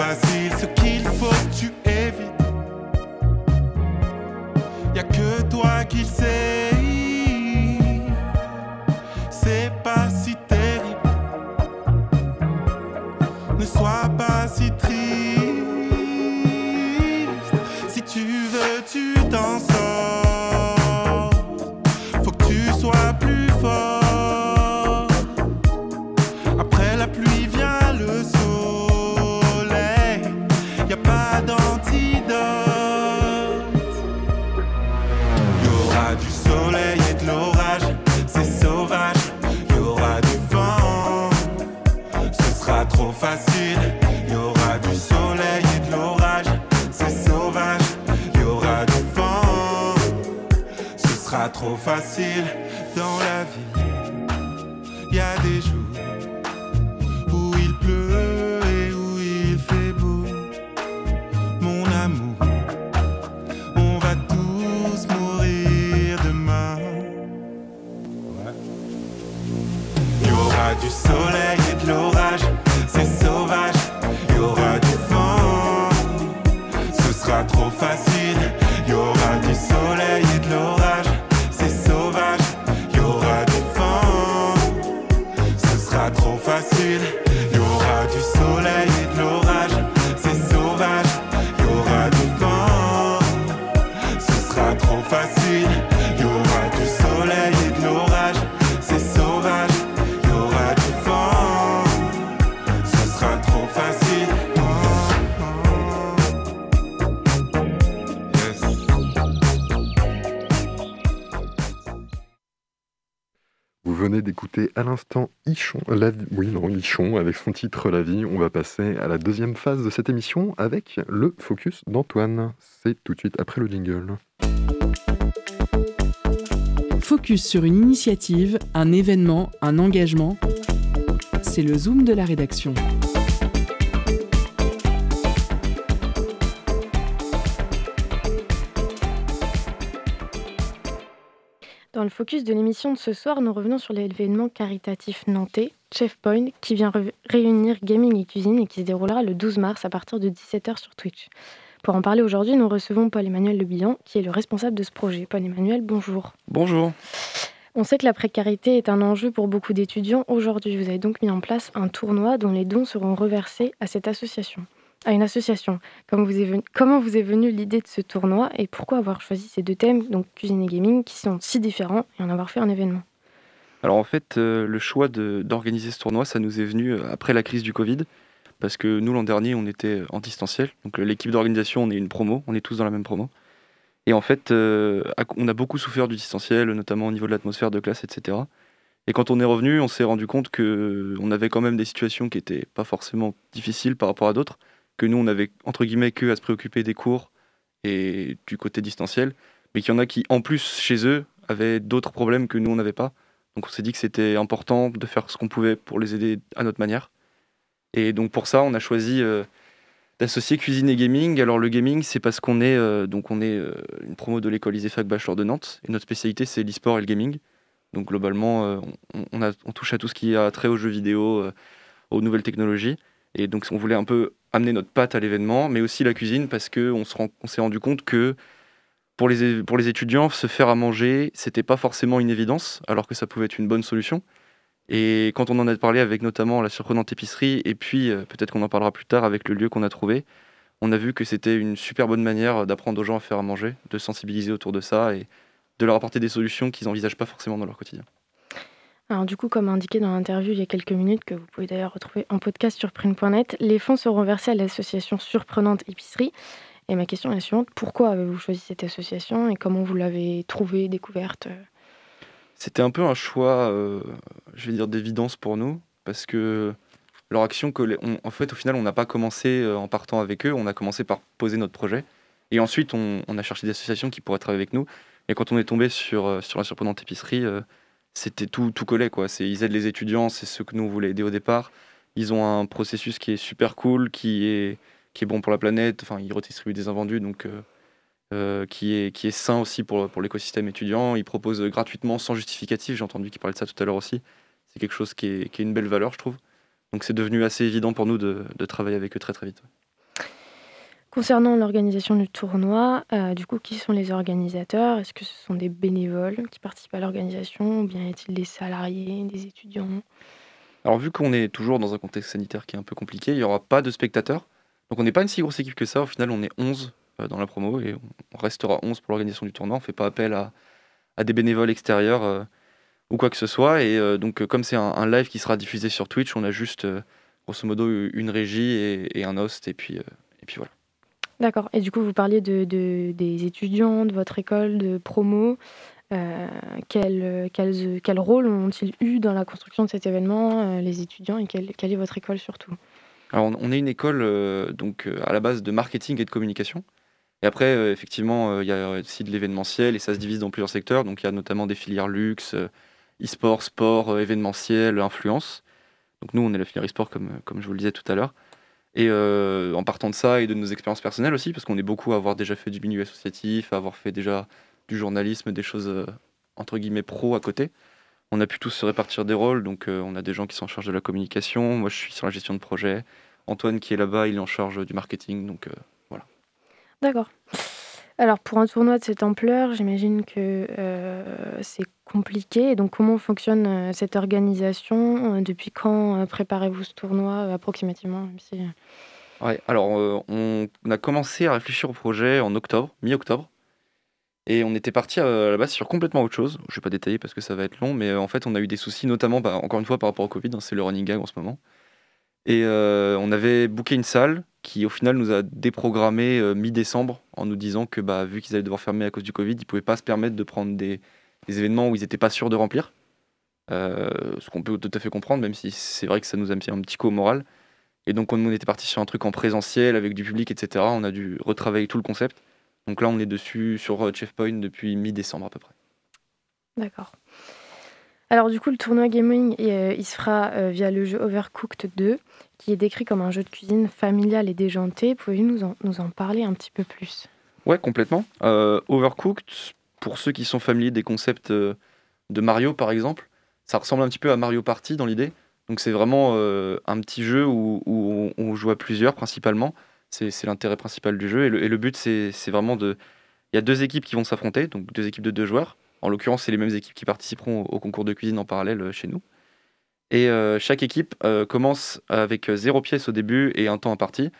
facile, ce Ichon. à l'instant Ichon, oui non, Ichon avec son titre La vie. On va passer à la deuxième phase de cette émission avec le focus d'Antoine. C'est tout de suite après le jingle. Focus sur une initiative, un événement, un engagement. C'est le zoom de la rédaction. Dans le focus de l'émission de ce soir, nous revenons sur l'événement caritatif nantais, Chef Point, qui vient réunir gaming et cuisine et qui se déroulera le 12 mars à partir de 17h sur Twitch. Pour en parler aujourd'hui, nous recevons Paul-Emmanuel Lebihan, qui est le responsable de ce projet. Paul-Emmanuel, bonjour. Bonjour. On sait que la précarité est un enjeu pour beaucoup d'étudiants aujourd'hui. Vous avez donc mis en place un tournoi dont les dons seront reversés à cette association à une association. Comment vous est est venue l'idée de ce tournoi et pourquoi avoir choisi ces deux thèmes, donc cuisine et gaming, qui sont si différents et en avoir fait un événement? Alors en fait, euh, le choix d'organiser ce tournoi, ça nous est venu euh, après la crise du Covid, parce que nous l'an dernier, on était en distanciel. Donc euh, l'équipe d'organisation, on est une promo, on est tous dans la même promo. Et en fait, on a beaucoup souffert du distanciel, notamment au niveau de l'atmosphère de classe, etc. Et quand on est revenu, on s'est rendu compte que on avait quand même des situations qui n'étaient pas forcément difficiles par rapport à d'autres que nous, on avait entre guillemets que à se préoccuper des cours et du côté distanciel, mais qu'il y en a qui, en plus, chez eux, avaient d'autres problèmes que nous, on n'avait pas. Donc on s'est dit que c'était important de faire ce qu'on pouvait pour les aider à notre manière. Et donc pour ça, on a choisi euh, d'associer cuisine et gaming. Alors le gaming, c'est parce qu'on est euh, donc on est euh, une promo de l'école ISEFAC Bachelor de Nantes et notre spécialité c'est l'e-sport et le gaming. Donc globalement, on, on, touche à tout ce qui a trait aux jeux vidéo, aux nouvelles technologies. Et donc on voulait un peu amener notre patte à l'événement, mais aussi la cuisine parce que on s'est rendu compte que pour les, pour les étudiants, se faire à manger, c'était pas forcément une évidence, alors que ça pouvait être une bonne solution. Et quand on en a parlé avec notamment la surprenante épicerie, et puis euh, peut-être qu'on en parlera plus tard avec le lieu qu'on a trouvé, on a vu que c'était une super bonne manière d'apprendre aux gens à faire à manger, de sensibiliser autour de ça et de leur apporter des solutions qu'ils n'envisagent pas forcément dans leur quotidien. Alors du coup, comme indiqué dans l'interview il y a quelques minutes, que vous pouvez d'ailleurs retrouver en podcast sur print.net, les fonds seront versés à l'association Surprenante Épicerie. Et ma question est la suivante, pourquoi avez-vous choisi cette association et comment vous l'avez trouvée, découverte c'était un peu un choix, euh, je vais dire, d'évidence pour nous, parce que leur action, en fait, au final, on n'a pas commencé euh, en partant avec eux, on a commencé par poser notre projet. Et ensuite, on, a cherché des associations qui pourraient travailler avec nous. Et quand on est tombé sur, euh, sur la surprenante épicerie, c'était tout, tout collé. Quoi. Ils aident les étudiants, c'est ce que nous voulons aider au départ. Ils ont un processus qui est super cool, qui est, qui est bon pour la planète. Enfin, ils redistribuent des invendus, donc euh, qui, est, qui est sain aussi pour, pour l'écosystème étudiant. Il propose gratuitement, sans justificatif, j'ai entendu qu'il parlait de ça tout à l'heure aussi. C'est quelque chose qui est, qui est, une belle valeur, je trouve. Donc c'est devenu assez évident pour nous de, de, travailler avec eux très très vite. Concernant l'organisation du tournoi, euh, du coup, qui sont les organisateurs? Est-ce que ce sont des bénévoles qui participent à l'organisation ou bien y a-t-il des salariés, des étudiants? Alors vu qu'on est toujours dans un contexte sanitaire qui est un peu compliqué, il n'y aura pas de spectateurs. Donc on n'est pas une si grosse équipe que ça. Au final, on est 11 euh, dans la promo et on restera 11 pour l'organisation du tournoi. On ne fait pas appel à, des bénévoles extérieurs euh, ou quoi que ce soit. Et donc, comme c'est un, live qui sera diffusé sur Twitch, on a juste grosso modo une régie et, un host. Et puis, et puis voilà. D'accord. Et du coup, vous parliez de, des étudiants de votre école de promo. quel, quel, rôle ont-ils eu dans la construction de cet événement, les étudiants, et quelle, quelle est votre école surtout? Alors, on est une école donc, à la base de marketing et de communication. Et après, euh, effectivement, euh, il y a aussi de l'événementiel et ça se divise dans plusieurs secteurs. Donc il y a notamment des filières luxe, euh, e-sport, sport, événementiel, influence. Donc nous, on est la filière e-sport comme, comme je vous le disais tout à l'heure. Et en partant de ça et de nos expériences personnelles aussi, parce qu'on est beaucoup à avoir déjà fait du milieu associatif, à avoir fait déjà du journalisme, des choses entre guillemets pro à côté. On a pu tous se répartir des rôles, donc on a des gens qui sont en charge de la communication, moi je suis sur la gestion de projet, Antoine qui est là-bas, il est en charge du marketing, donc D'accord. Alors pour un tournoi de cette ampleur, j'imagine que euh, c'est compliqué. Donc comment fonctionne euh, cette organisation euh, Depuis quand préparez-vous ce tournoi approximativement Ouais, alors on a commencé à réfléchir au projet en octobre, mi-octobre. Et on était parti à la base sur complètement autre chose. Je ne vais pas détailler parce que ça va être long, mais en fait on a eu des soucis, notamment bah, encore une fois par rapport au Covid, hein, c'est le running gag en ce moment. Et on avait booké une salle qui au final nous a déprogrammé euh, mi-décembre en nous disant que bah, vu qu'ils allaient devoir fermer à cause du Covid, ils ne pouvaient pas se permettre de prendre des, événements où ils n'étaient pas sûrs de remplir. Euh, ce qu'on peut tout à fait comprendre, même si c'est vrai que ça nous a mis un petit coup au moral. Et donc on était parti sur un truc en présentiel avec du public, etc. On a dû retravailler tout le concept. Donc là on est dessus sur euh, Chefpoint depuis mi-décembre à peu près. D'accord. Alors du coup, le tournoi gaming, il se fera via le jeu Overcooked 2, qui est décrit comme un jeu de cuisine familial et déjanté. Pouvez-vous nous en, parler un petit peu plus? Ouais, complètement. Euh, Overcooked, pour ceux qui sont familiers des concepts euh, de Mario par exemple, ça ressemble un petit peu à Mario Party dans l'idée. Donc c'est vraiment euh, un petit jeu où, on joue à plusieurs principalement. C'est l'intérêt principal du jeu. Et le, but, c'est vraiment de... Il y a deux équipes qui vont s'affronter, donc deux équipes de deux joueurs. En l'occurrence, c'est les mêmes équipes qui participeront au concours de cuisine en parallèle chez nous. Et euh, chaque équipe euh, commence avec zéro pièce au début et un temps imparti.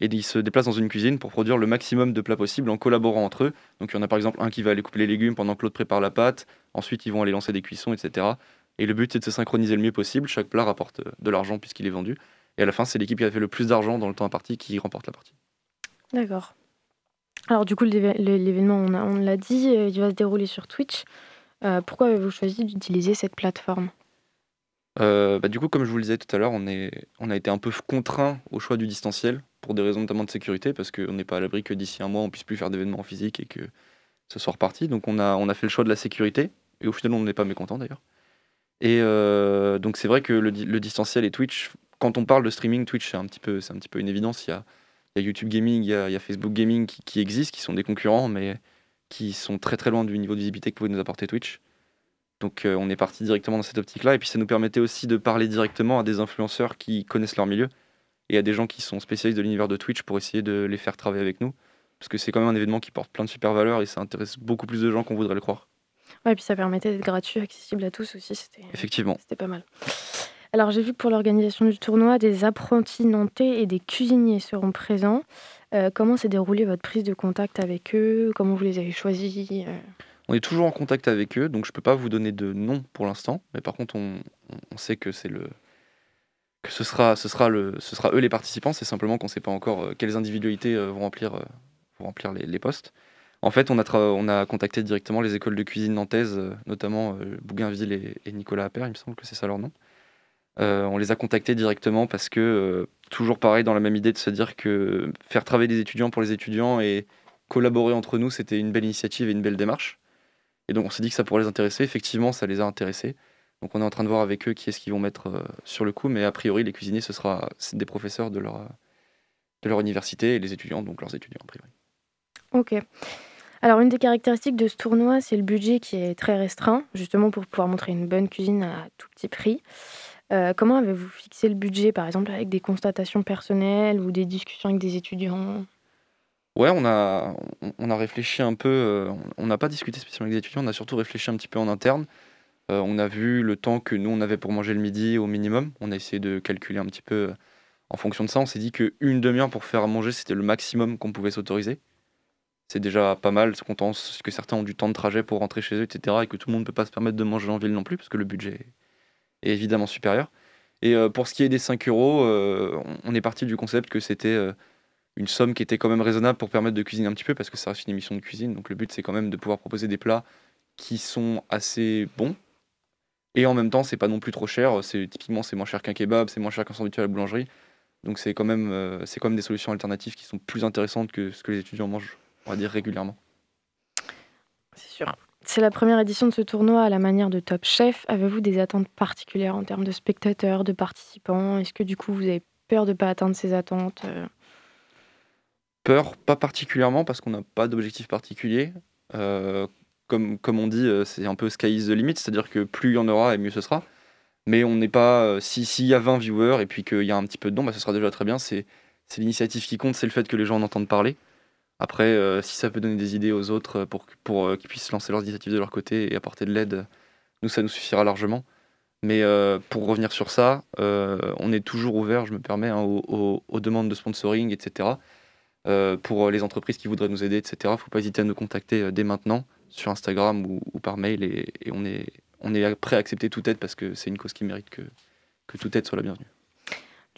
Et ils se déplacent dans une cuisine pour produire le maximum de plats possibles en collaborant entre eux. Donc il y en a par exemple un qui va aller couper les légumes pendant que l'autre prépare la pâte. Ensuite, ils vont aller lancer des cuissons, etc. Et le but, c'est de se synchroniser le mieux possible. Chaque plat rapporte euh, de l'argent puisqu'il est vendu. Et à la fin, c'est l'équipe qui a fait le plus d'argent dans le temps imparti qui remporte la partie. D'accord. Alors du coup, l'événement, on l'a dit, il va se dérouler sur Twitch. pourquoi avez-vous choisi d'utiliser cette plateforme? Euh, bah, du coup, comme je vous le disais tout à l'heure, on, a été un peu contraint au choix du distanciel pour des raisons notamment de sécurité, parce qu'on n'est pas à l'abri que d'ici un mois, on puisse plus faire d'événements physiques et que ce soit reparti. Donc on a, fait le choix de la sécurité, et au final, on n'est pas mécontent d'ailleurs. Et euh, donc c'est vrai que le, distanciel et Twitch, quand on parle de streaming, Twitch, c'est un, petit peu, une évidence. Y a YouTube Gaming, il y a, Facebook Gaming qui, qui, existent, qui sont des concurrents, mais qui sont très très loin du niveau de visibilité que pouvait nous apporter Twitch. Donc euh, on est parti directement dans cette optique-là. Et puis ça nous permettait aussi de parler directement à des influenceurs qui connaissent leur milieu et à des gens qui sont spécialistes de l'univers de Twitch pour essayer de les faire travailler avec nous. Parce que c'est quand même un événement qui porte plein de super valeurs et ça intéresse beaucoup plus de gens qu'on voudrait le croire. Ouais, et puis ça permettait d'être gratuit, accessible à tous aussi. C'était, Effectivement. C'était pas mal. Alors j'ai vu que pour l'organisation du tournoi, des apprentis nantais et des cuisiniers seront présents. Euh, comment s'est déroulée votre prise de contact avec eux? Comment vous les avez choisis euh? On est toujours en contact avec eux, donc je ne peux pas vous donner de nom pour l'instant, mais par contre on, sait que c'est le que ce sera ce sera le ce sera eux les participants. C'est simplement qu'on ne sait pas encore euh, quelles individualités vont remplir vont remplir les, postes. En fait, on a on a contacté directement les écoles de cuisine nantaises, notamment Bougainville et, et Nicolas Appert, il me semble que c'est ça leur nom. On les a contactés directement parce que toujours pareil dans la même idée de se dire que faire travailler des étudiants pour les étudiants et collaborer entre nous, c'était une belle initiative et une belle démarche. Et donc on s'est dit que ça pourrait les intéresser. Effectivement, ça les a intéressés. Donc on est en train de voir avec eux qui est-ce qu'ils vont mettre euh, sur le coup. Mais a priori, les cuisiniers, ce sera des professeurs de leur, de leur université et les étudiants, donc leurs étudiants a priori. Ok. Alors une des caractéristiques de ce tournoi, c'est le budget qui est très restreint, justement pour pouvoir montrer une bonne cuisine à tout petit prix. Euh, comment avez-vous fixé le budget, par exemple, avec des constatations personnelles ou des discussions avec des étudiants? Ouais, on a, on a réfléchi un peu. Euh, on n'a pas discuté spécialement avec des étudiants, on a surtout réfléchi un petit peu en interne. Euh, on a vu le temps que nous, on avait pour manger le midi au minimum. On a essayé de calculer un petit peu en fonction de ça. On s'est dit qu'une demi-heure pour faire manger, c'était le maximum qu'on pouvait s'autoriser. C'est déjà pas mal, comptant que certains ont du temps de trajet pour rentrer chez eux, etc. Et que tout le monde ne peut pas se permettre de manger en ville non plus, parce que le budget évidemment supérieur. Et euh, pour ce qui est des 5 euros, euh, on est parti du concept que c'était euh, une somme qui était quand même raisonnable pour permettre de cuisiner un petit peu, parce que ça reste une émission de cuisine. Donc le but, c'est quand même de pouvoir proposer des plats qui sont assez bons. Et en même temps, c'est pas non plus trop cher. C'est typiquement c'est moins cher qu'un kebab, c'est moins cher qu'un sandwich à la boulangerie. Donc c'est quand même c'est quand même des solutions alternatives qui sont plus intéressantes que ce que les étudiants mangent, on va dire régulièrement. C'est sûr. C'est la première édition de ce tournoi à la manière de Top Chef. Avez-vous des attentes particulières en termes de spectateurs, de participants? Est-ce que du coup vous avez peur de ne pas atteindre ces attentes euh? Peur, pas particulièrement parce qu'on n'a pas d'objectif particulier. Euh, comme, comme on dit, euh, c'est un peu sky is the limit, c'est-à-dire que plus il y en aura et mieux ce sera. Mais on n'est pas. S'il y a 20 viewers et puis qu'il y a un petit peu de dons, bah, ce sera déjà très bien. C'est l'initiative qui compte, c'est le fait que les gens en entendent parler. Après, euh, si ça peut donner des idées aux autres pour, pour euh, qu'ils puissent lancer leurs initiatives de leur côté et apporter de l'aide, nous, ça nous suffira largement. Mais euh, pour revenir sur ça, on est toujours ouvert, je me permets, hein, aux, demandes de sponsoring, etc. pour les entreprises qui voudraient nous aider, etc. Il ne faut pas hésiter à nous contacter dès maintenant sur Instagram ou, par mail et, on, est, on est prêt à accepter toute aide parce que c'est une cause qui mérite que, que toute aide soit la bienvenue.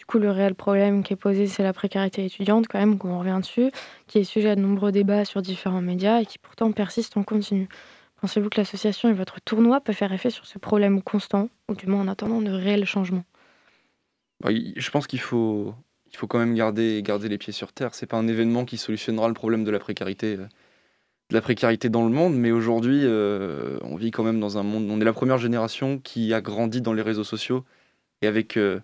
Coup, le réel problème qui est posé, c'est la précarité étudiante, quand même, qu'on revient dessus, qui est sujet à de nombreux débats sur différents médias et qui pourtant persiste en continu. Pensez-vous que l'association et votre tournoi peuvent faire effet sur ce problème constant, ou du moins en attendant de réels changements? Bah, Je pense qu'il faut, il faut quand même garder, garder les pieds sur terre. C'est pas un événement qui solutionnera le problème de la précarité, euh, de la précarité dans le monde, mais aujourd'hui, euh, on vit quand même dans un monde. On est la première génération qui a grandi dans les réseaux sociaux et avec euh,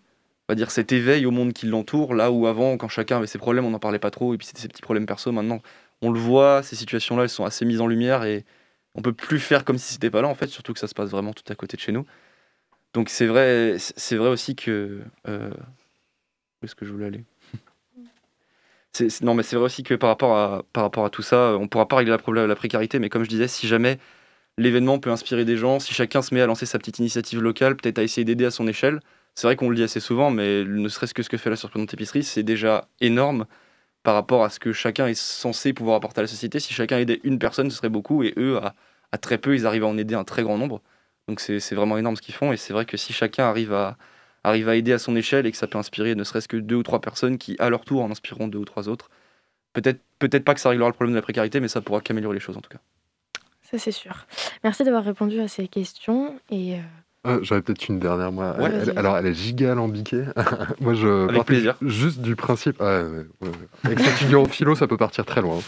on va dire cet éveil au monde qui l'entoure, là où avant, quand chacun avait ses problèmes, on n'en parlait pas trop, et puis c'était ses petits problèmes perso. Maintenant, on le voit, ces situations-là, elles sont assez mises en lumière et on peut plus faire comme si c'était pas là, en fait, surtout que ça se passe vraiment tout à côté de chez nous. Donc c'est vrai, c'est vrai aussi que euh, où est-ce que je voulais aller? Non, mais c'est vrai aussi que par rapport à par rapport à tout ça, on pourra pas régler le problème la précarité, mais comme je disais, si jamais l'événement peut inspirer des gens, si chacun se met à lancer sa petite initiative locale, peut-être à essayer d'aider à son échelle, c'est vrai qu'on le dit assez souvent, mais ne serait-ce que ce que fait la surprenante épicerie, c'est déjà énorme par rapport à ce que chacun est censé pouvoir apporter à la société. Si chacun aidait une personne, ce serait beaucoup, et eux, à, très peu, ils arrivent à en aider un très grand nombre. Donc c'est vraiment énorme ce qu'ils font, et c'est vrai que si chacun arrive à, aider à son échelle et que ça peut inspirer ne serait-ce que deux ou trois personnes qui, à leur tour, en inspireront deux ou trois autres, peut-être peut pas que ça réglera le problème de la précarité, mais ça pourra qu'améliorer les choses en tout cas. Ça c'est sûr. Merci d'avoir répondu à ces questions et... Euh, ah, j'aurais peut-être une dernière, moi. alors, elle est giga alambiquée. moi, je Avec plaisir. juste du principe. Ah, Avec cet étudiant en philo, ça peut partir très loin.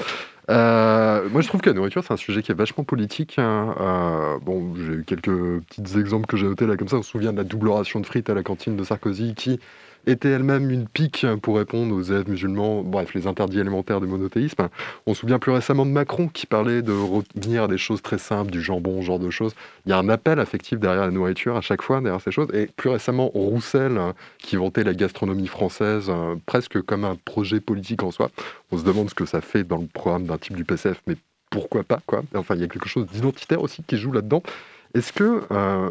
Euh, moi, je trouve que la nourriture, c'est un sujet qui est vachement politique. Hein. Euh, bon, j'ai eu quelques petits exemples que j'ai notés là, comme ça. On se souvient de la double ration de frites à la cantine de Sarkozy qui était elle-même une pique pour répondre aux élèves musulmans, bref, les interdits élémentaires du monothéisme. On se souvient plus récemment de Macron qui parlait de revenir à des choses très simples, du jambon, ce genre de choses. Il y a un appel affectif derrière la nourriture à chaque fois, derrière ces choses. Et plus récemment, Roussel, qui vantait la gastronomie française euh, presque comme un projet politique en soi. On se demande ce que ça fait dans le programme d'un type du PCF, mais pourquoi pas, quoi. Enfin, il y a quelque chose d'identitaire aussi qui joue là-dedans. Est-ce que, euh,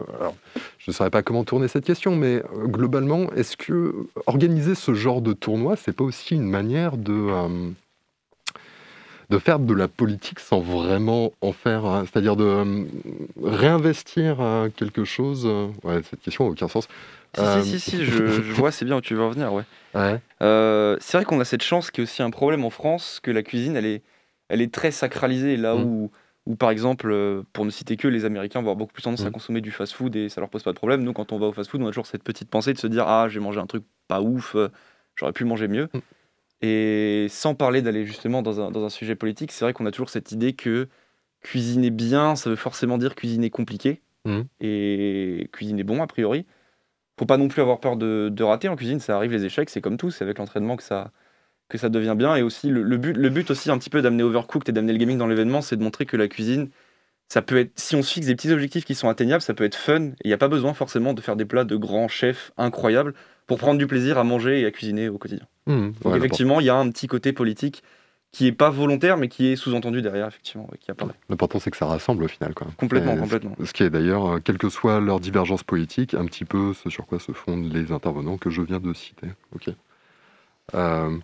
je ne saurais pas comment tourner cette question, mais euh, globalement, est-ce que organiser ce genre de tournoi, c'est pas aussi une manière de, euh, de faire de la politique sans vraiment en faire, hein, c'est-à-dire de réinvestir quelque chose ouais, Cette question n'a aucun sens. Si, si, si, je, vois, c'est bien où tu veux revenir, ouais. c'est vrai qu'on a cette chance qui est aussi un problème en France, que la cuisine, elle est, elle est très sacralisée, là mmh. où ou par exemple, euh, pour ne citer que, les Américains vont avoir beaucoup plus tendance à mmh. consommer du fast-food et ça leur pose pas de problème. Nous, quand on va au fast-food, on a toujours cette petite pensée de se dire Ah, j'ai mangé un truc pas ouf, euh, j'aurais pu manger mieux. Mmh. Et sans parler d'aller justement dans un, dans un, sujet politique, c'est vrai qu'on a toujours cette idée que cuisiner bien, ça veut forcément dire cuisiner compliqué mmh. et cuisiner bon, a priori. Faut pas non plus avoir peur de, de rater en cuisine, ça arrive les échecs, c'est comme tout, c'est avec l'entraînement que ça, que ça devient bien. Et aussi, le, but, le but aussi un petit peu d'amener Overcooked et d'amener le gaming dans l'événement, c'est de montrer que la cuisine, ça peut être, si on se fixe des petits objectifs qui sont atteignables, ça peut être fun. Il n'y a pas besoin forcément de faire des plats de grands chefs incroyables pour prendre du plaisir à manger et à cuisiner au quotidien. Mmh, Donc effectivement, il y a un petit côté politique qui est pas volontaire, mais qui est sous-entendu derrière, effectivement, qui apparaît. L'important, c'est que ça rassemble au final. Quoi. Complètement, complètement. Ce qui est d'ailleurs, euh, quelle que soit leur divergence politique, un petit peu ce sur quoi se fondent les intervenants que je viens de citer. Ok. Euh,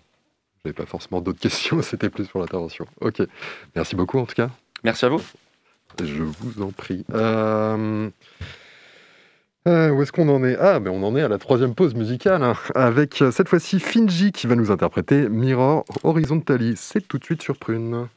j'avais pas forcément d'autres questions, c'était plus pour l'intervention. Ok. Merci beaucoup en tout cas. Merci à vous. Je vous en prie. Euh, euh, où est-ce qu'on en est? Ah, mais on en est à la troisième pause musicale, hein, avec euh, cette fois-ci Finji qui va nous interpréter Mirror Horizontally. C'est tout de suite sur Prune.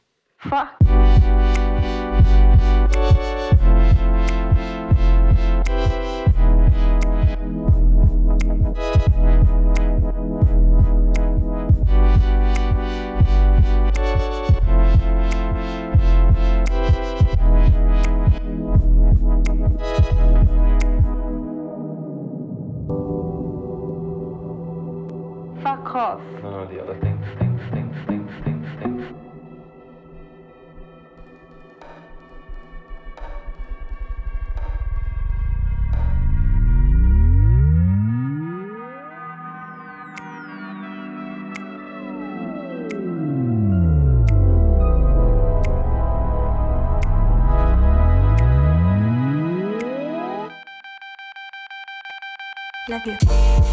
cough. No, no, the other thing, thing, thing, thing, thing, thing. Love you.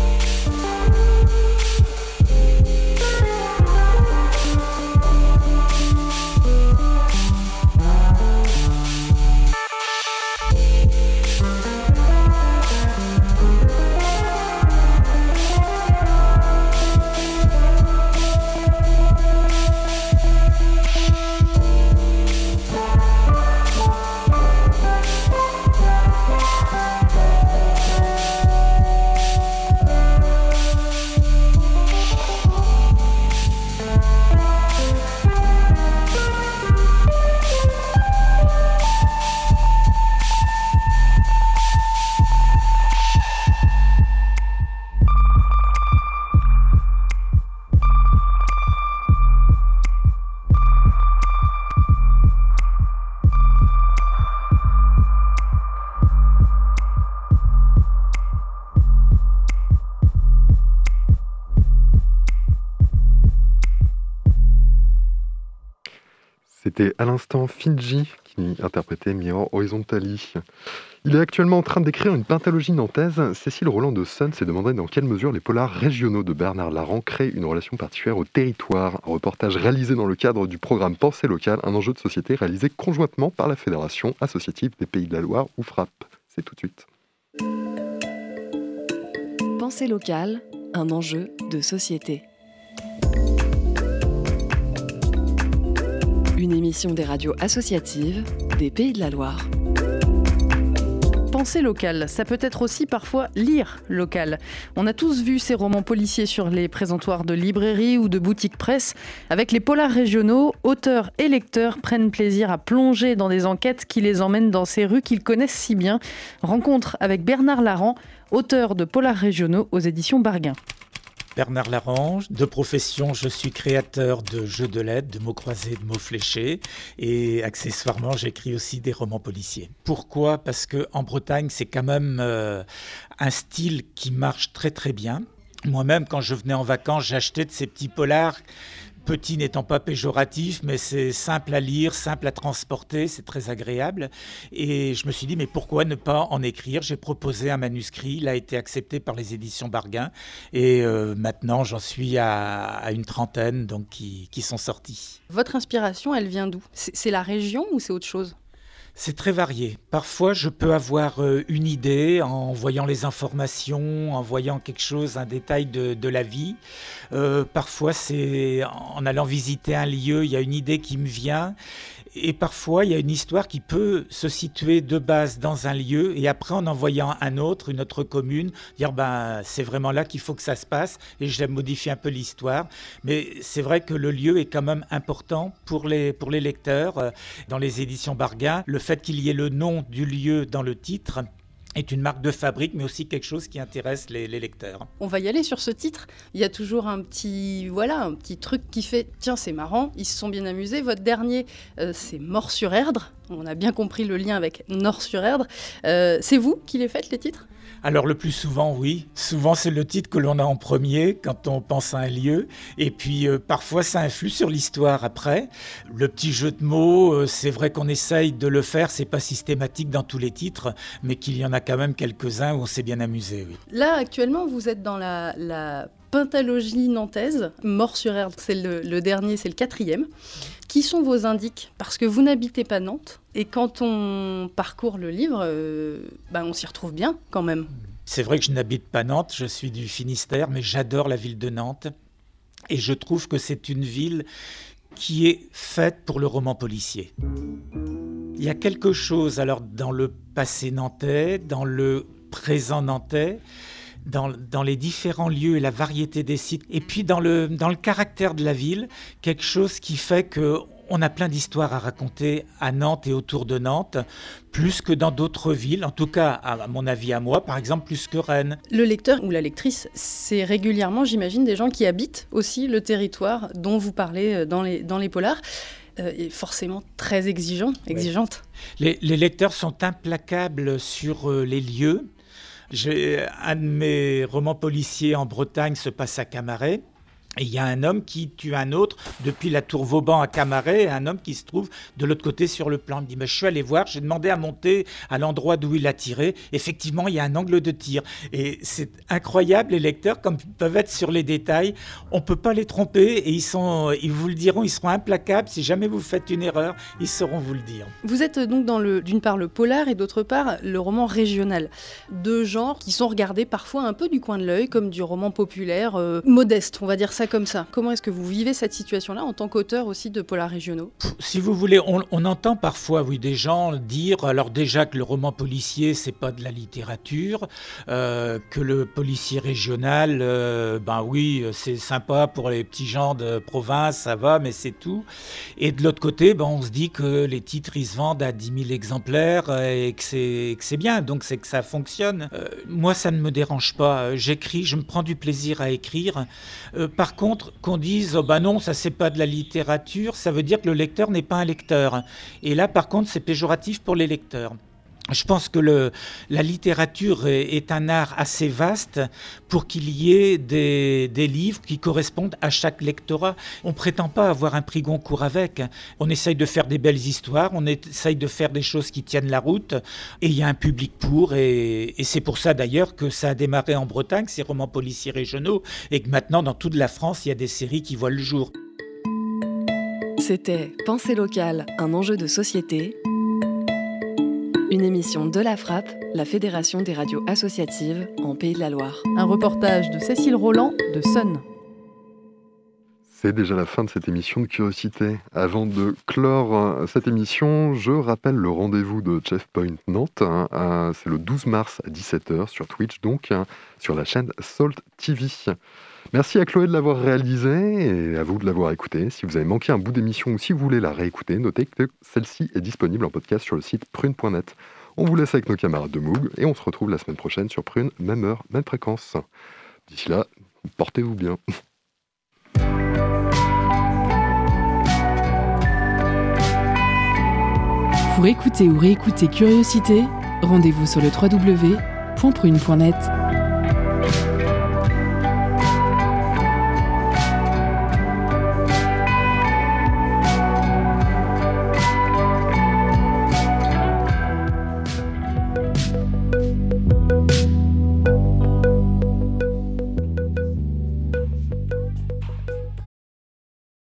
À l'instant Finji qui interprétait Mirror Horizontally. Il est actuellement en train d'écrire une pentalogie nantaise. Cécile Roland de Sun s'est demandé dans quelle mesure les polars régionaux de Bernard Larran créent une relation particulière au territoire. Un reportage réalisé dans le cadre du programme Pensée locale, un enjeu de société réalisé conjointement par la Fédération associative des Pays de la Loire ou FRAP. C'est tout de suite. Pensée locale, un enjeu de société. Une émission des radios associatives des Pays de la Loire. Penser local, ça peut être aussi parfois lire local. On a tous vu ces romans policiers sur les présentoirs de librairies ou de boutiques presse. Avec les polars régionaux, auteurs et lecteurs prennent plaisir à plonger dans des enquêtes qui les emmènent dans ces rues qu'ils connaissent si bien. Rencontre avec Bernard Laran, auteur de polars régionaux aux éditions Barguin. Bernard Larange. De profession, je suis créateur de jeux de lettres, de mots croisés, de mots fléchés. Et accessoirement, j'écris aussi des romans policiers. Pourquoi? Parce qu'en Bretagne, c'est quand même euh, un style qui marche très très bien. Moi-même, quand je venais en vacances, j'achetais de ces petits polars Petit n'étant pas péjoratif, mais c'est simple à lire, simple à transporter, c'est très agréable. Et je me suis dit, mais pourquoi ne pas en écrire? J'ai proposé un manuscrit, il a été accepté par les éditions Barguin. Et euh, maintenant, j'en suis à, une trentaine donc, qui, qui sont sortis. Votre inspiration, elle vient d'où? C'est la région ou c'est autre chose? C'est très varié. Parfois, je peux avoir euh, une idée en voyant les informations, en voyant quelque chose, un détail de, la vie. Euh, parfois, c'est en allant visiter un lieu, il y a une idée qui me vient et parfois, il y a une histoire qui peut se situer de base dans un lieu et après, en envoyant un autre, une autre commune, dire ben c'est vraiment là qu'il faut que ça se passe et je modifie un peu l'histoire. Mais c'est vrai que le lieu est quand même important pour les, pour les lecteurs. Euh, dans les éditions Bargain, le fait qu'il y ait le nom du lieu dans le titre, est une marque de fabrique, mais aussi quelque chose qui intéresse les, lecteurs. On va y aller sur ce titre. Il y a toujours un petit, voilà, un petit truc qui fait, tiens, c'est marrant, ils se sont bien amusés. Votre dernier, euh, c'est Mort sur Erdre. On a bien compris le lien avec Nord sur Erdre. Euh, c'est vous qui les faites, les titres? Alors le plus souvent, oui. Souvent, c'est le titre que l'on a en premier quand on pense à un lieu. Et puis, euh, parfois, ça influe sur l'histoire après. Le petit jeu de mots, euh, c'est vrai qu'on essaye de le faire. C'est pas systématique dans tous les titres, mais qu'il y en a quand même quelques-uns où on s'est bien amusé. Là, actuellement, vous êtes dans la, Pentalogie nantaise, Mort sur Erdre, c'est le, dernier, c'est le quatrième. Qui sont vos indices Parce que vous n'habitez pas Nantes, et quand on parcourt le livre, euh, ben on s'y retrouve bien quand même. C'est vrai que je n'habite pas Nantes, je suis du Finistère, mais j'adore la ville de Nantes. Et je trouve que c'est une ville qui est faite pour le roman policier. Il y a quelque chose alors dans le passé nantais, dans le présent nantais, dans, les différents lieux et la variété des sites, et puis dans le, dans le caractère de la ville, quelque chose qui fait que on a plein d'histoires à raconter à Nantes et autour de Nantes, plus que dans d'autres villes, en tout cas, à mon avis à moi, par exemple, plus que Rennes. Le lecteur ou la lectrice, c'est régulièrement, j'imagine, des gens qui habitent aussi le territoire dont vous parlez euh, dans les, dans les polars. Euh, et forcément très exigeant, exigeante. Les, les, lecteurs sont implacables sur euh, les lieux, un de mes romans policiers en Bretagne se passe à Camaret. Il y a un homme qui tue un autre depuis la tour Vauban à Camaret, un homme qui se trouve de l'autre côté sur le plan. Il dit, mais je suis allé voir, j'ai demandé à monter à l'endroit d'où il a tiré. Effectivement, il y a un angle de tir. Et c'est incroyable, les lecteurs, comme ils peuvent être sur les détails, on ne peut pas les tromper et ils, sont, ils vous le diront, ils seront implacables. Si jamais vous faites une erreur, ils sauront vous le dire. Vous êtes donc dans d'une part le polar et d'autre part le roman régional. Deux genres qui sont regardés parfois un peu du coin de l'œil, comme du roman populaire euh, modeste, on va dire ça comme ça. Comment est-ce que vous vivez cette situation-là en tant qu'auteur aussi de polars régionaux? Si vous voulez, on, entend parfois, oui, des gens dire, alors déjà que le roman policier, c'est pas de la littérature, euh, que le policier régional, euh, ben oui, c'est sympa pour les petits gens de province, ça va, mais c'est tout. Et de l'autre côté, ben, on se dit que les titres, ils se vendent à 10 000 exemplaires et que c'est bien, donc c'est que ça fonctionne. Euh, moi, ça ne me dérange pas. J'écris, je me prends du plaisir à écrire. par par contre, qu'on dise oh, bah non, ça c'est pas de la littérature, ça veut dire que le lecteur n'est pas un lecteur. Et là, par contre, c'est péjoratif pour les lecteurs. Je pense que la littérature est, un art assez vaste pour qu'il y ait des, des, livres qui correspondent à chaque lectorat. On ne prétend pas avoir un prix Goncourt avec. On essaye de faire des belles histoires, on essaye de faire des choses qui tiennent la route, et il y a un public pour. Et, et c'est pour ça d'ailleurs que ça a démarré en Bretagne, ces romans policiers régionaux, et que maintenant dans toute la France, il y a des séries qui voient le jour. C'était Pensée locale, un enjeu de société une émission de la Frappe, la Fédération des radios associatives en Pays de la Loire. Un reportage de Cécile Roland de Sun. C'est déjà la fin de cette émission de Curiosité. Avant de clore euh, cette émission, je rappelle le rendez-vous de Jeff Point Nantes. Hein, c'est le 12 mars à 17h sur Twitch, donc hein, sur la chaîne Salt TV. Merci à Chloé de l'avoir réalisé et à vous de l'avoir écouté. Si vous avez manqué un bout d'émission ou si vous voulez la réécouter, notez que celle-ci est disponible en podcast sur le site prune.net. On vous laisse avec nos camarades de Moog et on se retrouve la semaine prochaine sur Prune, même heure, même fréquence. D'ici là, Portez-vous bien. Pour écouter ou réécouter Curiosité, rendez-vous sur le www.prune.net.